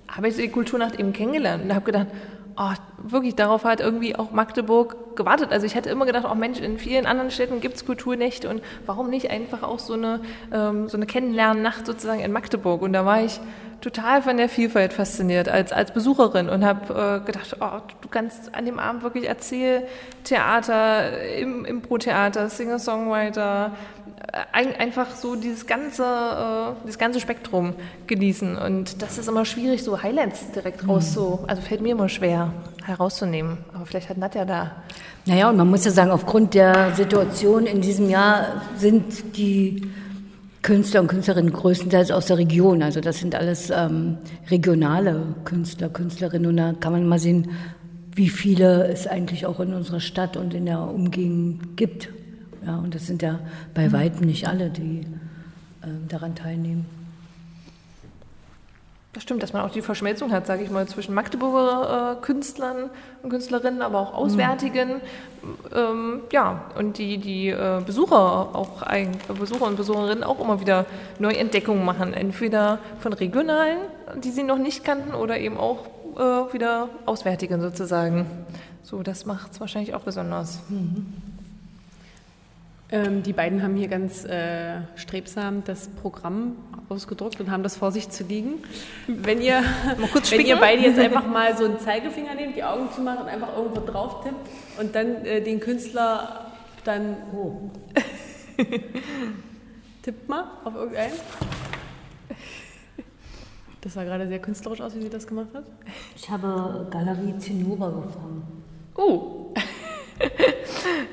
C: habe ich die Kulturnacht eben kennengelernt und habe gedacht, oh, wirklich, darauf hat irgendwie auch Magdeburg gewartet. Also ich hätte immer gedacht, auch oh Mensch, in vielen anderen Städten gibt es Kulturnächte und warum nicht einfach auch so eine, ähm, so eine Kennenlernnacht sozusagen in Magdeburg? Und da war ich total von der Vielfalt fasziniert als, als Besucherin und habe äh, gedacht, oh, du kannst an dem Abend wirklich Erzähltheater, im Impro-Theater, Singer-Songwriter, ein, einfach so dieses ganze, äh, dieses ganze Spektrum genießen. Und das ist immer schwierig, so Highlights direkt mhm. rauszu, also fällt mir immer schwer herauszunehmen. Aber vielleicht hat Nadja da.
D: Naja, und man muss ja sagen, aufgrund der Situation in diesem Jahr sind die Künstler und Künstlerinnen größtenteils aus der Region. Also das sind alles ähm, regionale Künstler, Künstlerinnen. Und da kann man mal sehen, wie viele es eigentlich auch in unserer Stadt und in der Umgebung gibt. Ja, und das sind ja bei mhm. weitem nicht alle, die äh, daran teilnehmen.
C: Das stimmt, dass man auch die Verschmelzung hat, sage ich mal, zwischen Magdeburger äh, Künstlern und Künstlerinnen, aber auch Auswärtigen. Mhm. Ähm, ja, und die, die äh, Besucher, auch ein, Besucher und Besucherinnen auch immer wieder neue Entdeckungen machen. Entweder von regionalen, die sie noch nicht kannten, oder eben auch äh, wieder Auswärtigen sozusagen. So, das macht es wahrscheinlich auch besonders. Mhm.
A: Ähm, die beiden haben hier ganz äh, strebsam das Programm ausgedruckt und haben das vor sich zu liegen. Wenn ihr, wenn ihr beide jetzt einfach mal so einen Zeigefinger nehmt, die Augen zu machen und einfach irgendwo drauf tippt und dann äh, den Künstler dann. Oh. tippt mal auf irgendeinen. Das sah gerade sehr künstlerisch aus, wie sie das gemacht hat.
D: Ich habe Galerie Zinnober gefangen.
C: Oh!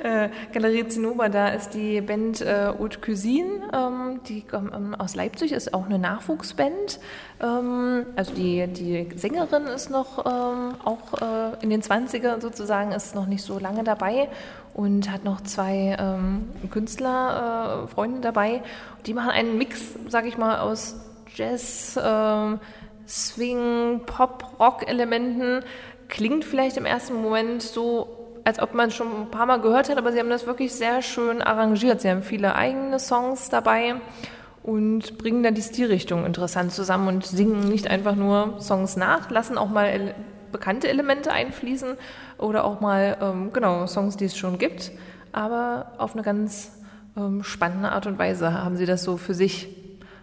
C: Äh, Galerie Zinnober, da ist die Band äh, Haute Cuisine, ähm, die kommt ähm, aus Leipzig, ist auch eine Nachwuchsband. Ähm, also die, die Sängerin ist noch ähm, auch äh, in den 20ern sozusagen, ist noch nicht so lange dabei und hat noch zwei ähm, Künstlerfreunde äh, dabei. Die machen einen Mix, sag ich mal, aus Jazz, ähm, Swing, Pop, Rock-Elementen. Klingt vielleicht im ersten Moment so als ob man schon ein paar Mal gehört hat, aber sie haben das wirklich sehr schön arrangiert. Sie haben viele eigene Songs dabei und bringen dann die Stilrichtung interessant zusammen und singen nicht einfach nur Songs nach, lassen auch mal ele bekannte Elemente einfließen oder auch mal ähm, genau Songs, die es schon gibt, aber auf eine ganz ähm, spannende Art und Weise haben sie das so für sich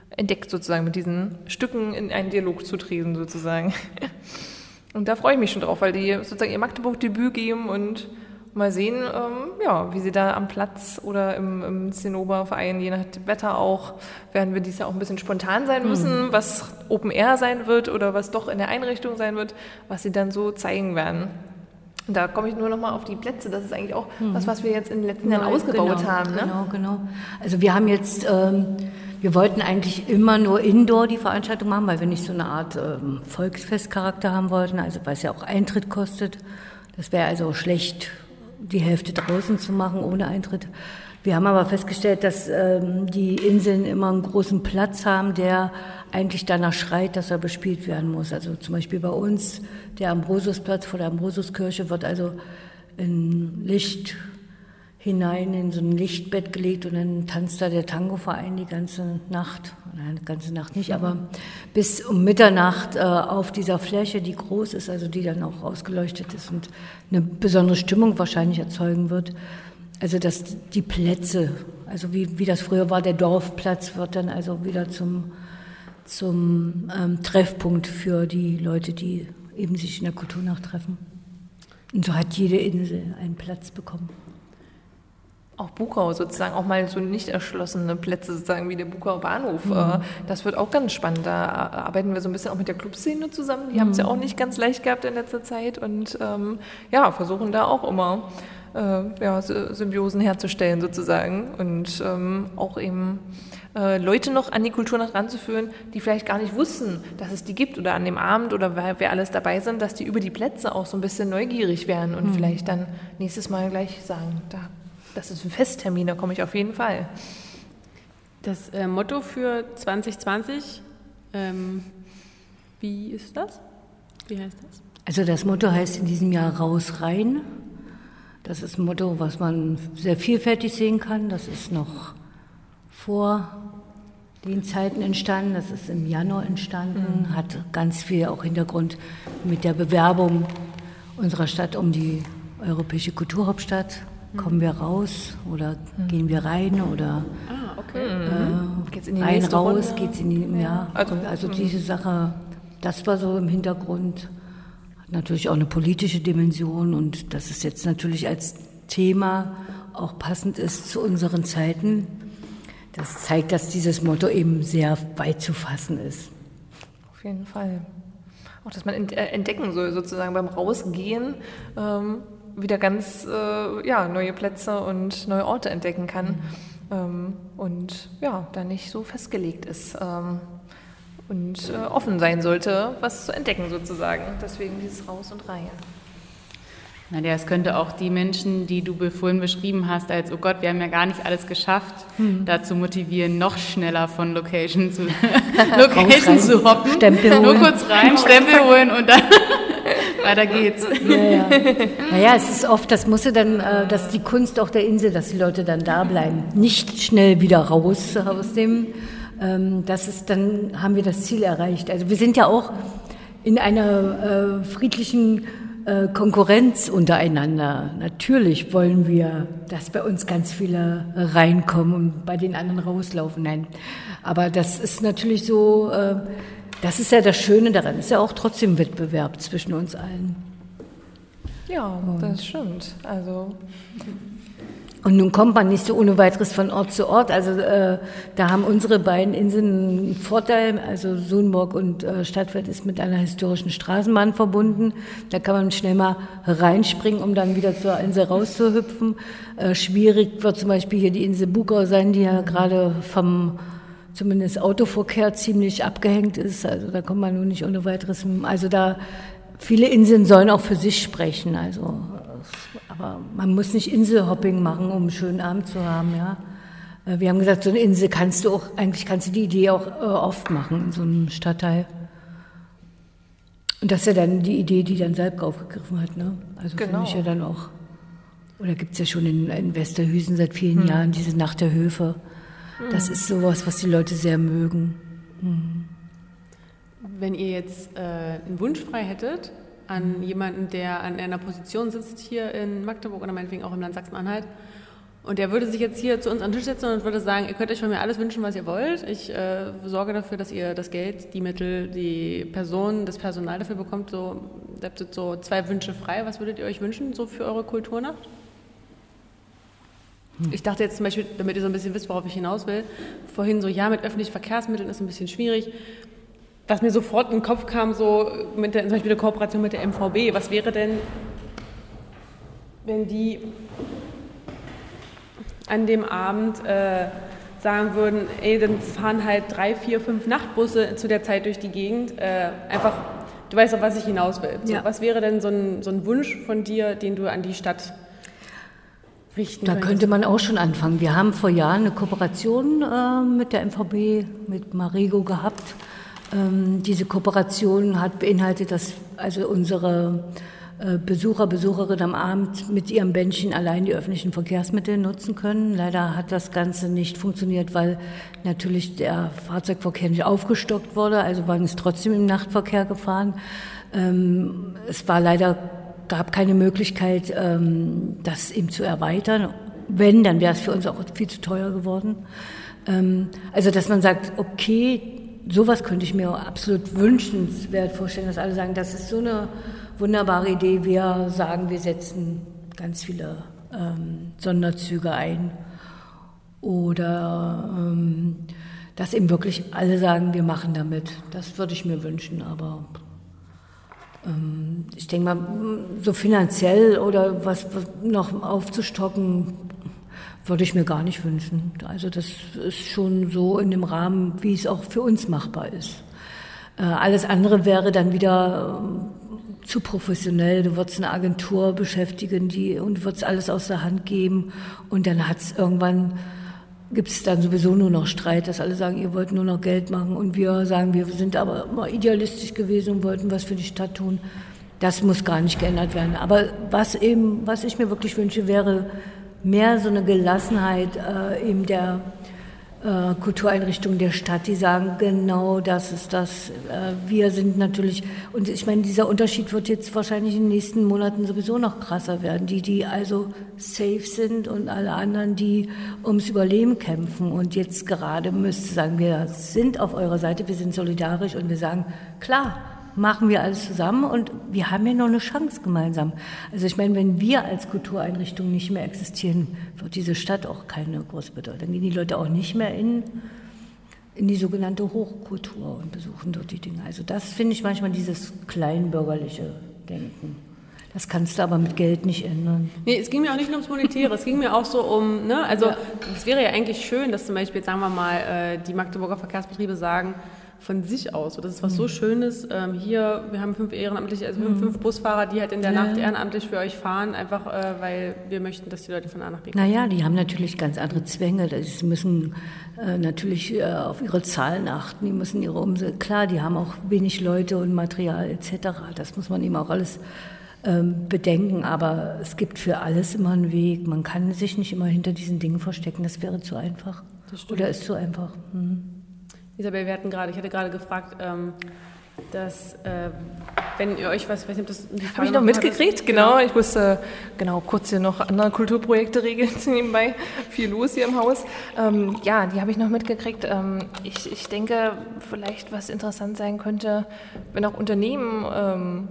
C: entdeckt sozusagen mit diesen Stücken in einen Dialog zu treten sozusagen. Und da freue ich mich schon drauf, weil die sozusagen ihr Magdeburg-Debüt geben und mal sehen, ähm, ja, wie sie da am Platz oder im, im Zinnoberverein, je nach Wetter auch, werden wir dies Jahr auch ein bisschen spontan sein müssen, mhm. was Open Air sein wird oder was doch in der Einrichtung sein wird, was sie dann so zeigen werden. Und da komme ich nur noch mal auf die Plätze. Das ist eigentlich auch mhm. was, was wir jetzt in den letzten Jahren ausgebaut
D: genau,
C: haben.
D: Ne? Genau, genau. Also wir haben jetzt, ähm, wir wollten eigentlich immer nur Indoor die Veranstaltung machen, weil wir nicht so eine Art ähm, Volksfestcharakter haben wollten, also weil es ja auch Eintritt kostet. Das wäre also schlecht die Hälfte draußen zu machen ohne Eintritt. Wir haben aber festgestellt, dass ähm, die Inseln immer einen großen Platz haben, der eigentlich danach schreit, dass er bespielt werden muss. Also zum Beispiel bei uns, der Ambrosiusplatz vor der Ambrosiuskirche wird also in Licht hinein in so ein Lichtbett gelegt und dann tanzt da der Tangoverein die ganze Nacht, nein, die ganze Nacht nicht, aber bis um Mitternacht äh, auf dieser Fläche, die groß ist, also die dann auch ausgeleuchtet ist und eine besondere Stimmung wahrscheinlich erzeugen wird. Also dass die Plätze, also wie, wie das früher war, der Dorfplatz wird dann also wieder zum, zum ähm, Treffpunkt für die Leute, die eben sich in der Kulturnacht treffen. Und so hat jede Insel einen Platz bekommen
C: auch Bukau sozusagen, auch mal so nicht erschlossene Plätze sozusagen wie der Bukau Bahnhof. Mhm. Äh, das wird auch ganz spannend. Da arbeiten wir so ein bisschen auch mit der Clubszene zusammen. Die mhm. haben es ja auch nicht ganz leicht gehabt in letzter Zeit und ähm, ja, versuchen da auch immer äh, ja, Symbiosen herzustellen sozusagen und ähm, auch eben äh, Leute noch an die Kulturnacht ranzuführen, die vielleicht gar nicht wussten, dass es die gibt oder an dem Abend oder wer, wer alles dabei sind, dass die über die Plätze auch so ein bisschen neugierig werden und mhm. vielleicht dann nächstes Mal gleich sagen, da das ist ein Festtermin, da komme ich auf jeden Fall.
A: Das äh, Motto für 2020, ähm, wie ist das? Wie heißt das?
D: Also das Motto heißt in diesem Jahr raus rein. Das ist ein Motto, was man sehr vielfältig sehen kann. Das ist noch vor den Zeiten entstanden. Das ist im Januar entstanden, mhm. hat ganz viel auch Hintergrund mit der Bewerbung unserer Stadt um die europäische Kulturhauptstadt Kommen wir raus oder mhm. gehen wir rein oder
A: ah, okay.
D: äh, geht's in die rein raus, Runde? geht's in die, ja. ja. Also, also mhm. diese Sache, das war so im Hintergrund, hat natürlich auch eine politische Dimension und dass es jetzt natürlich als Thema auch passend ist zu unseren Zeiten. Das zeigt, dass dieses Motto eben sehr weit zu fassen ist.
C: Auf jeden Fall. Auch, dass man äh, entdecken soll, sozusagen beim Rausgehen, ähm, wieder ganz äh, ja, neue Plätze und neue Orte entdecken kann mhm. ähm, und ja, da nicht so festgelegt ist ähm, und äh, offen sein sollte, was zu entdecken sozusagen. Deswegen dieses Raus und Reihe.
B: Nadja, es könnte auch die Menschen, die du vorhin beschrieben hast, als, oh Gott, wir haben ja gar nicht alles geschafft, hm. dazu motivieren, noch schneller von Location zu, Location zu hoppen.
D: Stempel holen.
B: Nur kurz rein, Stempel holen und dann weiter geht's.
D: Ja, ja. Naja, es ist oft, das muss dann, äh, dass die Kunst auch der Insel, dass die Leute dann da bleiben. Nicht schnell wieder raus aus dem, ähm, das ist, dann haben wir das Ziel erreicht. Also wir sind ja auch in einer äh, friedlichen äh, Konkurrenz untereinander. Natürlich wollen wir, dass bei uns ganz viele reinkommen und bei den anderen rauslaufen. Nein, aber das ist natürlich so, äh, das ist ja das Schöne daran. Ist ja auch trotzdem Wettbewerb zwischen uns allen.
C: Ja, und das stimmt. Also
D: und nun kommt man nicht so ohne weiteres von Ort zu Ort. Also äh, da haben unsere beiden Inseln einen Vorteil. Also Sohnburg und äh, Stadtwelt ist mit einer historischen Straßenbahn verbunden. Da kann man schnell mal reinspringen, um dann wieder zur Insel rauszuhüpfen. Äh, schwierig wird zum Beispiel hier die Insel Bugau sein, die ja gerade vom zumindest Autoverkehr ziemlich abgehängt ist. Also da kommt man nun nicht ohne weiteres. Also da viele Inseln sollen auch für sich sprechen. Also aber man muss nicht Inselhopping machen, um einen schönen Abend zu haben, ja. Äh, wir haben gesagt, so eine Insel kannst du auch, eigentlich kannst du die Idee auch äh, oft machen in so einem Stadtteil. Und das ist ja dann die Idee, die dann Salb aufgegriffen hat, ne? Also genau. finde ich ja dann auch. Oder gibt es ja schon in, in Westerhüsen seit vielen hm. Jahren diese Nacht der Höfe. Das hm. ist sowas, was die Leute sehr mögen. Hm.
A: Wenn ihr jetzt äh, einen Wunsch frei hättet, an jemanden, der an einer Position sitzt hier in Magdeburg oder meinetwegen auch im Land Sachsen-Anhalt. Und der würde sich jetzt hier zu uns an den Tisch setzen und würde sagen, ihr könnt euch von mir alles wünschen, was ihr wollt. Ich äh, sorge dafür, dass ihr das Geld, die Mittel, die Person, das Personal dafür bekommt, so habt jetzt so zwei Wünsche frei. Was würdet ihr euch wünschen, so für eure Kulturnacht? Ich dachte jetzt zum Beispiel, damit ihr so ein bisschen wisst, worauf ich hinaus will, vorhin so, ja, mit öffentlichen Verkehrsmitteln ist ein bisschen schwierig. Was mir sofort in den Kopf kam, so mit der, zum Beispiel der Kooperation mit der MVB, was wäre denn, wenn die an dem Abend äh, sagen würden, ey, dann fahren halt drei, vier, fünf Nachtbusse zu der Zeit durch die Gegend. Äh, einfach, du weißt doch, was ich hinaus will. So,
D: Ja.
A: Was wäre denn so ein, so ein Wunsch von dir, den du an die Stadt richten
D: Da könnte man auch schon anfangen. Wir haben vor Jahren eine Kooperation äh, mit der MVB, mit Marigo gehabt. Ähm, diese Kooperation hat beinhaltet, dass also unsere äh, Besucher, Besucherinnen am Abend mit ihrem Bändchen allein die öffentlichen Verkehrsmittel nutzen können. Leider hat das Ganze nicht funktioniert, weil natürlich der Fahrzeugverkehr nicht aufgestockt wurde. Also waren es trotzdem im Nachtverkehr gefahren. Ähm, es war leider gab keine Möglichkeit, ähm, das eben zu erweitern. Wenn, dann wäre es für uns auch viel zu teuer geworden. Ähm, also, dass man sagt, okay, sowas könnte ich mir absolut wünschenswert vorstellen, dass alle sagen, das ist so eine wunderbare Idee. Wir sagen, wir setzen ganz viele ähm, Sonderzüge ein. Oder ähm, dass eben wirklich alle sagen, wir machen damit. Das würde ich mir wünschen, aber ich denke mal, so finanziell oder was, was noch aufzustocken, würde ich mir gar nicht wünschen. Also das ist schon so in dem Rahmen, wie es auch für uns machbar ist. Äh, Alles andere wäre dann wieder ähm, zu professionell. Du würdest eine Agentur beschäftigen, die und würdest alles aus der Hand geben und dann hat es irgendwann gibt es dann sowieso nur noch Streit, dass alle sagen, ihr wollt nur noch Geld machen und wir sagen, wir sind aber immer idealistisch gewesen und wollten was für die Stadt tun. Das muss gar nicht geändert werden. Aber was eben, was ich mir wirklich wünsche, wäre mehr so eine Gelassenheit äh, eben der äh, Kultureinrichtungen der Stadt, die sagen, genau das ist das. Äh, wir sind natürlich, und ich meine, dieser Unterschied wird jetzt wahrscheinlich in den nächsten Monaten sowieso noch krasser werden. Die, die also safe sind und alle anderen, die ums Überleben kämpfen. Und jetzt gerade müsste sagen, wir sind auf eurer Seite, wir sind solidarisch und wir sagen, klar, machen wir alles zusammen und wir haben ja noch eine Chance gemeinsam. Also ich meine, wenn wir als Kultureinrichtung nicht mehr existieren, wird diese Stadt auch keine große Bedeutung. Dann gehen die Leute auch nicht mehr in, in die sogenannte Hochkultur und besuchen dort die Dinge. Also das finde ich manchmal dieses kleinbürgerliche Denken. Das kannst du aber mit Geld nicht ändern.
A: Nee, es ging mir auch nicht nur ums Monetäre, es ging mir auch so um, ne, also es wäre ja eigentlich schön, dass zum Beispiel, sagen wir mal, äh, die Magdeburger Verkehrsbetriebe sagen, von sich aus, das ist was so Schönes, ähm, hier, wir haben fünf Ehrenamtliche, also fünf, fünf Busfahrer, die halt in der Nacht ehrenamtlich für euch fahren, einfach äh, weil wir möchten, dass die Leute von A nach B kommen.
D: Naja, die haben natürlich ganz andere Zwänge. Sie müssen äh, natürlich äh, auf ihre Zahlen achten, die müssen ihre Umsätze, klar, die haben auch wenig Leute und Material etc. Das muss man eben auch alles ähm, bedenken, aber es gibt für alles immer einen Weg. Man kann sich nicht immer hinter diesen Dingen verstecken, das wäre zu einfach. Oder ist zu einfach. Hm.
A: Isabel, wir hatten gerade, ich hatte gerade gefragt, ähm, dass äh, wenn ihr euch was, ich weiß nicht, ob das
C: Habe ich noch mitgekriegt, genau. Ich musste genau kurz hier noch andere Kulturprojekte regeln nebenbei. Viel los hier im Haus. Ähm, ja, die habe ich noch mitgekriegt. Ähm, ich, ich denke, vielleicht was interessant sein könnte, wenn auch Unternehmen ähm,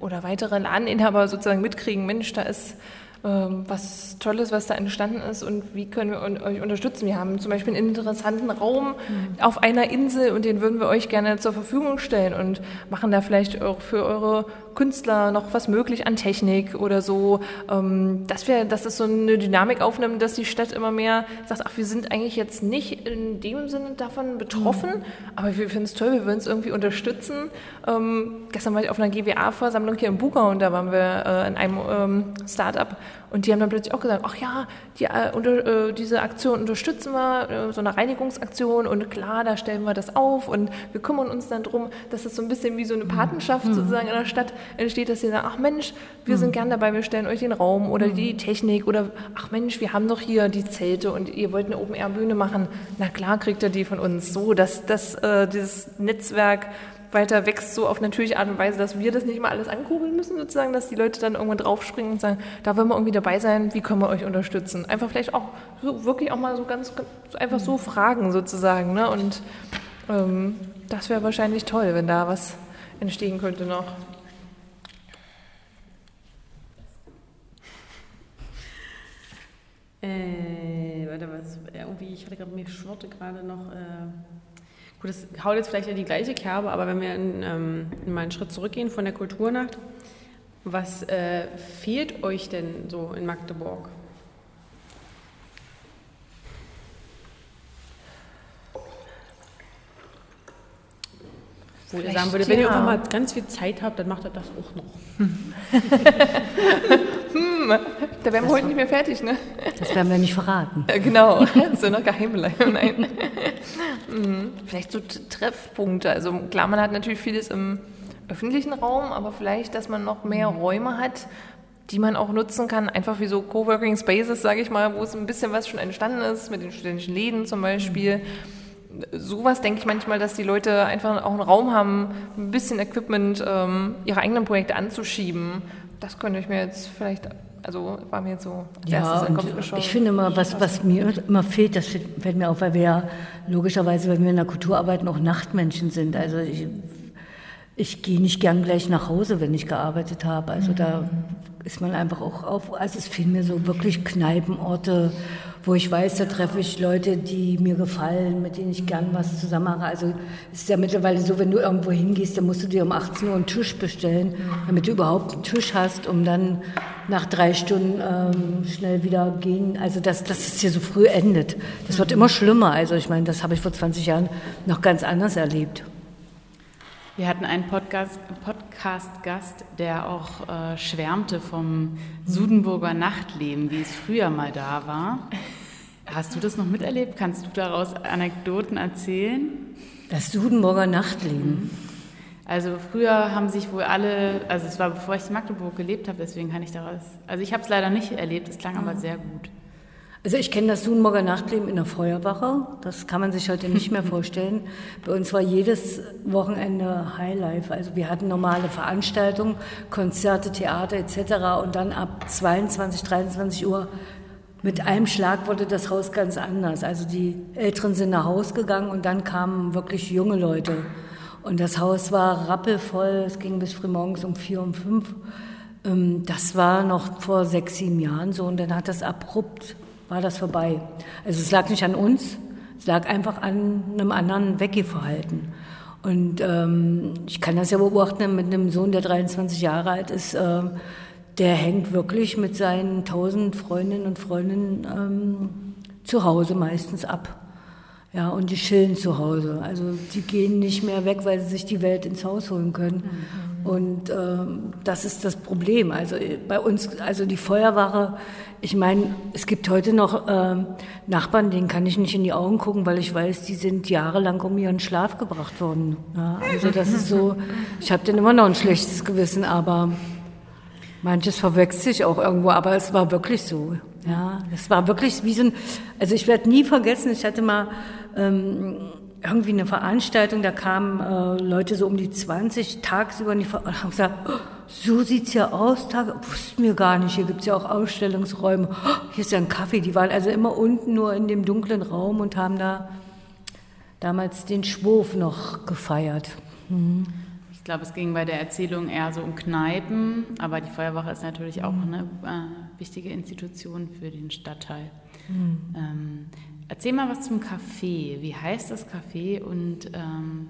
C: oder weitere Ladeninhaber sozusagen mitkriegen, Mensch, da ist was Tolles, was da entstanden ist und wie können wir euch unterstützen. Wir haben zum Beispiel einen interessanten Raum auf einer Insel und den würden wir euch gerne zur Verfügung stellen und machen da vielleicht auch für eure Künstler noch was möglich an Technik oder so, ähm, dass wir, dass das so eine Dynamik aufnimmt, dass die Stadt immer mehr sagt, ach, wir sind eigentlich jetzt nicht in dem Sinne davon betroffen, aber wir finden es toll, wir würden es irgendwie unterstützen. Ähm, gestern war ich auf einer GWA-Versammlung hier in Bugau und da waren wir äh, in einem ähm, Start-up und die haben dann plötzlich auch gesagt, ach ja, die, äh, unter, äh, diese Aktion unterstützen wir, äh, so eine Reinigungsaktion und klar, da stellen wir das auf und wir kümmern uns dann drum, dass es so ein bisschen wie so eine Patenschaft sozusagen in der Stadt entsteht, dass sie sagen, ach Mensch, wir sind gern dabei, wir stellen euch den Raum oder die Technik oder ach Mensch, wir haben doch hier die Zelte und ihr wollt eine Open-Air-Bühne machen, na klar kriegt ihr die von uns. So, dass, dass äh, dieses Netzwerk weiter wächst, so auf natürliche Art und Weise, dass wir das nicht mal alles ankurbeln müssen, sozusagen, dass die Leute dann irgendwann draufspringen und sagen, da wollen wir irgendwie dabei sein, wie können wir euch unterstützen? Einfach vielleicht auch so, wirklich auch mal so ganz, einfach so fragen sozusagen. Ne? Und ähm, das wäre wahrscheinlich toll, wenn da was entstehen könnte noch.
A: Äh, warte, was, äh, irgendwie, ich hatte gerade, mir schwirrte gerade noch. Äh gut, das haut jetzt vielleicht in die gleiche Kerbe, aber wenn wir in, ähm, mal einen Schritt zurückgehen von der Kulturnacht, was äh, fehlt euch denn so in Magdeburg? Wo ihr sagen würdet, wenn ihr irgendwann mal ganz viel Zeit habt, dann macht ihr das auch noch.
C: da wären wir heute nicht mehr fertig, ne?
D: Das werden wir nicht verraten.
C: Äh, genau, so eine Geheimleitung. Nein. Hm, vielleicht so Treffpunkte. Also klar, man hat natürlich vieles im öffentlichen Raum, aber vielleicht, dass man noch mehr Räume hat, die man auch nutzen kann, einfach wie so Coworking Spaces, sage ich mal, wo es ein bisschen was schon entstanden ist, mit den studentischen Läden zum Beispiel. Sowas denke ich manchmal, dass die Leute einfach auch einen Raum haben, ein bisschen Equipment, ähm, ihre eigenen Projekte anzuschieben. Das könnte ich mir jetzt vielleicht, also war mir jetzt so
D: als ja, erstes in den Kopf geschoben. Ich finde immer, was, was mir immer fehlt, das fällt mir auf, weil wir ja logischerweise, wenn wir in der Kultur arbeiten, auch Nachtmenschen sind. Also ich ich gehe nicht gern gleich nach Hause, wenn ich gearbeitet habe. Also mhm. da ist man einfach auch auf. Also es fehlen mir so wirklich Kneipenorte, wo ich weiß, da treffe ich Leute, die mir gefallen, mit denen ich gern was zusammen mache. Also es ist ja mittlerweile so, wenn du irgendwo hingehst, dann musst du dir um 18 Uhr einen Tisch bestellen, mhm. damit du überhaupt einen Tisch hast, um dann nach drei Stunden ähm, schnell wieder gehen. Also dass, dass es hier so früh endet. Das wird immer schlimmer. Also ich meine, das habe ich vor 20 Jahren noch ganz anders erlebt.
B: Wir hatten einen Podcast-Gast, Podcast der auch äh, schwärmte vom Sudenburger Nachtleben, wie es früher mal da war. Hast du das noch miterlebt? Kannst du daraus Anekdoten erzählen?
D: Das Sudenburger Nachtleben.
B: Also früher haben sich wohl alle, also es war bevor ich in Magdeburg gelebt habe, deswegen kann ich daraus, also ich habe es leider nicht erlebt, es klang aber sehr gut.
D: Also ich kenne das Sunmorger Nachtleben in der Feuerwache. Das kann man sich heute nicht mehr vorstellen. Bei uns war jedes Wochenende Highlife. Also wir hatten normale Veranstaltungen, Konzerte, Theater etc. Und dann ab 22, 23 Uhr mit einem Schlag wurde das Haus ganz anders. Also die Älteren sind nach Haus gegangen und dann kamen wirklich junge Leute. Und das Haus war rappelvoll. Es ging bis frühmorgens um vier, um fünf. Ähm, das war noch vor sechs, sieben Jahren so. Und dann hat das abrupt war das vorbei. Also es lag nicht an uns, es lag einfach an einem anderen Weggehverhalten. Und ähm, ich kann das ja beobachten mit einem Sohn, der 23 Jahre alt ist. Äh, der hängt wirklich mit seinen tausend Freundinnen und Freunden ähm, zu Hause meistens ab. Ja, und die chillen zu Hause. Also die gehen nicht mehr weg, weil sie sich die Welt ins Haus holen können. Mhm. Und ähm, das ist das Problem. Also bei uns, also die Feuerwache, ich meine, es gibt heute noch ähm, Nachbarn, denen kann ich nicht in die Augen gucken, weil ich weiß, die sind jahrelang um ihren Schlaf gebracht worden. Ja, also das ist so, ich habe dann immer noch ein schlechtes Gewissen, aber manches verwechselt sich auch irgendwo, aber es war wirklich so. Ja, es war wirklich wie so ein, also ich werde nie vergessen, ich hatte mal ähm, irgendwie eine Veranstaltung, da kamen äh, Leute so um die 20 tagsüber und haben gesagt, oh, so sieht's ja aus, Tag, wussten wir gar nicht, hier gibt's ja auch Ausstellungsräume, oh, hier ist ja ein Kaffee, die waren also immer unten nur in dem dunklen Raum und haben da damals den Schwurf noch gefeiert.
B: Mhm. Ich glaube, es ging bei der Erzählung eher so um Kneipen, aber die Feuerwache ist natürlich auch eine äh, wichtige Institution für den Stadtteil. Mhm. Ähm, Erzähl mal was zum Kaffee. Wie heißt das Kaffee und ähm,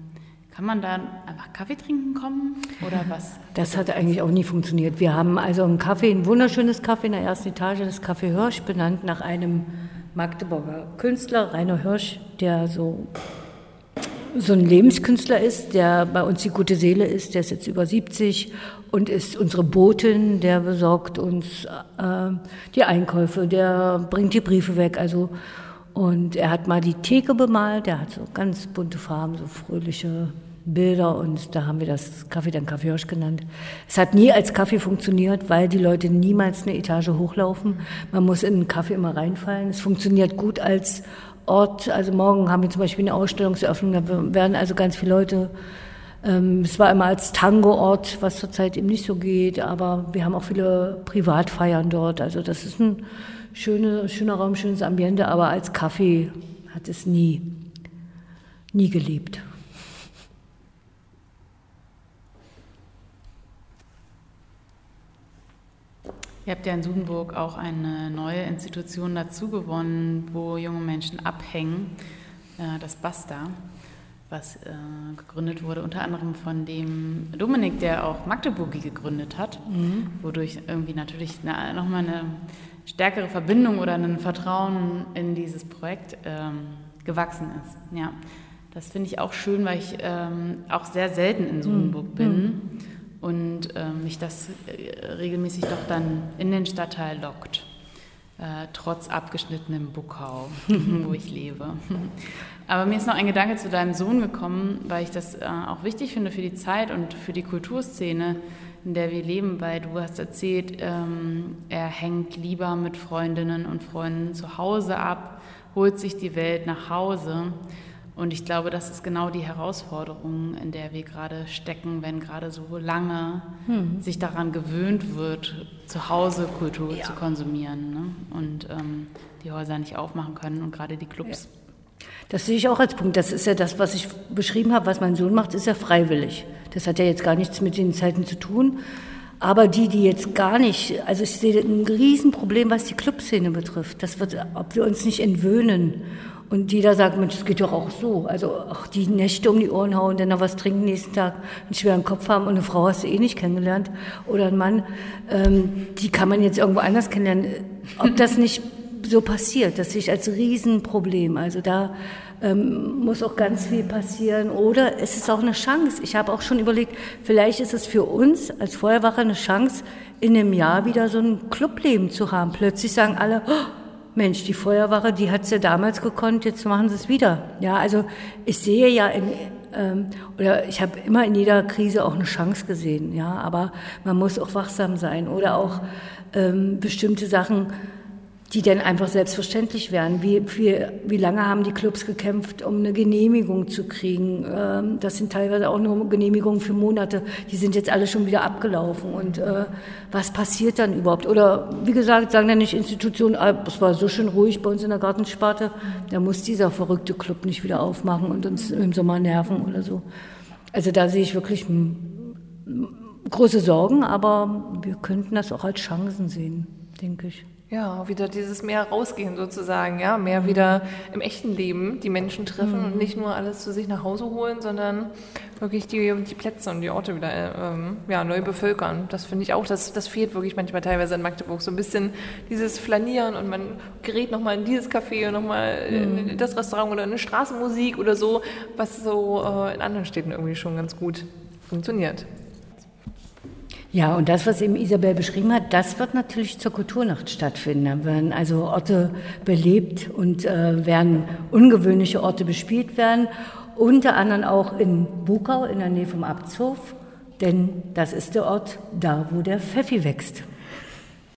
B: kann man da einfach Kaffee trinken kommen oder was?
D: Das hat eigentlich auch nie funktioniert. Wir haben also ein Kaffee, ein wunderschönes Kaffee in der ersten Etage, das Café Hirsch, benannt nach einem Magdeburger Künstler, Rainer Hirsch, der so, so ein Lebenskünstler ist, der bei uns die gute Seele ist, der ist jetzt über 70 und ist unsere Botin, der besorgt uns äh, die Einkäufe, der bringt die Briefe weg, also und er hat mal die Theke bemalt, der hat so ganz bunte Farben, so fröhliche Bilder und da haben wir das Kaffee dann Kaffeehirsch genannt. Es hat nie als Kaffee funktioniert, weil die Leute niemals eine Etage hochlaufen. Man muss in den Kaffee immer reinfallen. Es funktioniert gut als Ort. Also morgen haben wir zum Beispiel eine Ausstellungseröffnung, da werden also ganz viele Leute ähm, es war immer als Tango-Ort, was zurzeit eben nicht so geht, aber wir haben auch viele Privatfeiern dort. Also das ist ein schöne, schöner Raum, schönes Ambiente, aber als Kaffee hat es nie, nie gelebt.
B: Ihr habt ja in Sudenburg auch eine neue Institution dazu gewonnen, wo junge Menschen abhängen, äh, das Basta, was äh, gegründet wurde unter anderem von dem Dominik, der auch Magdeburgi gegründet hat, mhm. wodurch irgendwie natürlich nochmal eine stärkere Verbindung oder ein Vertrauen in dieses Projekt ähm, gewachsen ist. Ja, das finde ich auch schön, weil ich ähm, auch sehr selten in Sudenburg mhm. bin. Mhm und äh, mich das äh, regelmäßig doch dann in den Stadtteil lockt, äh, trotz abgeschnittenem Buckau, wo ich lebe. Aber mir ist noch ein Gedanke zu deinem Sohn gekommen, weil ich das äh, auch wichtig finde für die Zeit und für die Kulturszene, in der wir leben, weil du hast erzählt, ähm, er hängt lieber mit Freundinnen und Freunden zu Hause ab, holt sich die Welt nach Hause. Und ich glaube, das ist genau die Herausforderung, in der wir gerade stecken, wenn gerade so lange hm. sich daran gewöhnt wird, zu Hause Kultur ja. zu konsumieren ne? und ähm, die Häuser nicht aufmachen können und gerade die Clubs.
D: Ja. Das sehe ich auch als Punkt. Das ist ja das, was ich beschrieben habe, was mein Sohn macht, ist ja freiwillig. Das hat ja jetzt gar nichts mit den Zeiten zu tun. Aber die, die jetzt gar nicht, also ich sehe ein Riesenproblem, was die Clubszene betrifft. Das wird, ob wir uns nicht entwöhnen und jeder sagt, Mensch, das geht doch auch so. Also auch die Nächte um die Ohren hauen, dann noch was trinken, nächsten Tag einen schweren Kopf haben und eine Frau hast du eh nicht kennengelernt oder ein Mann, ähm, die kann man jetzt irgendwo anders kennenlernen. Ob das nicht so passiert, das sehe ich als Riesenproblem. Also da ähm, muss auch ganz viel passieren. Oder es ist auch eine Chance. Ich habe auch schon überlegt, vielleicht ist es für uns als Feuerwache eine Chance, in einem Jahr wieder so ein Clubleben zu haben. Plötzlich sagen alle, oh, Mensch, die Feuerwache, die hat es ja damals gekonnt, jetzt machen sie es wieder. Ja, also ich sehe ja in, ähm, oder ich habe immer in jeder Krise auch eine Chance gesehen, ja, aber man muss auch wachsam sein oder auch ähm, bestimmte Sachen die dann einfach selbstverständlich wären. Wie, wie, wie lange haben die Clubs gekämpft, um eine Genehmigung zu kriegen? Ähm, das sind teilweise auch nur Genehmigungen für Monate. Die sind jetzt alle schon wieder abgelaufen. Und äh, was passiert dann überhaupt? Oder wie gesagt, sagen dann nicht Institutionen, ah, es war so schön ruhig bei uns in der Gartensparte, da muss dieser verrückte Club nicht wieder aufmachen und uns im Sommer nerven oder so. Also da sehe ich wirklich große Sorgen, aber wir könnten das auch als Chancen sehen, denke ich.
C: Ja, wieder dieses mehr rausgehen sozusagen, ja, mehr mhm. wieder im echten Leben die Menschen treffen mhm. und nicht nur alles zu sich nach Hause holen, sondern wirklich die, die Plätze und die Orte wieder ähm, ja, neu bevölkern. Das finde ich auch, das, das fehlt wirklich manchmal teilweise in Magdeburg. So ein bisschen dieses Flanieren und man gerät nochmal in dieses Café und nochmal mhm. in das Restaurant oder eine Straßenmusik oder so, was so äh, in anderen Städten irgendwie schon ganz gut funktioniert.
D: Ja, und das, was eben Isabel beschrieben hat, das wird natürlich zur Kulturnacht stattfinden. Da werden also Orte belebt und äh, werden ungewöhnliche Orte bespielt werden. Unter anderem auch in Bukau in der Nähe vom Abzhof, denn das ist der Ort da, wo der Pfeffi wächst.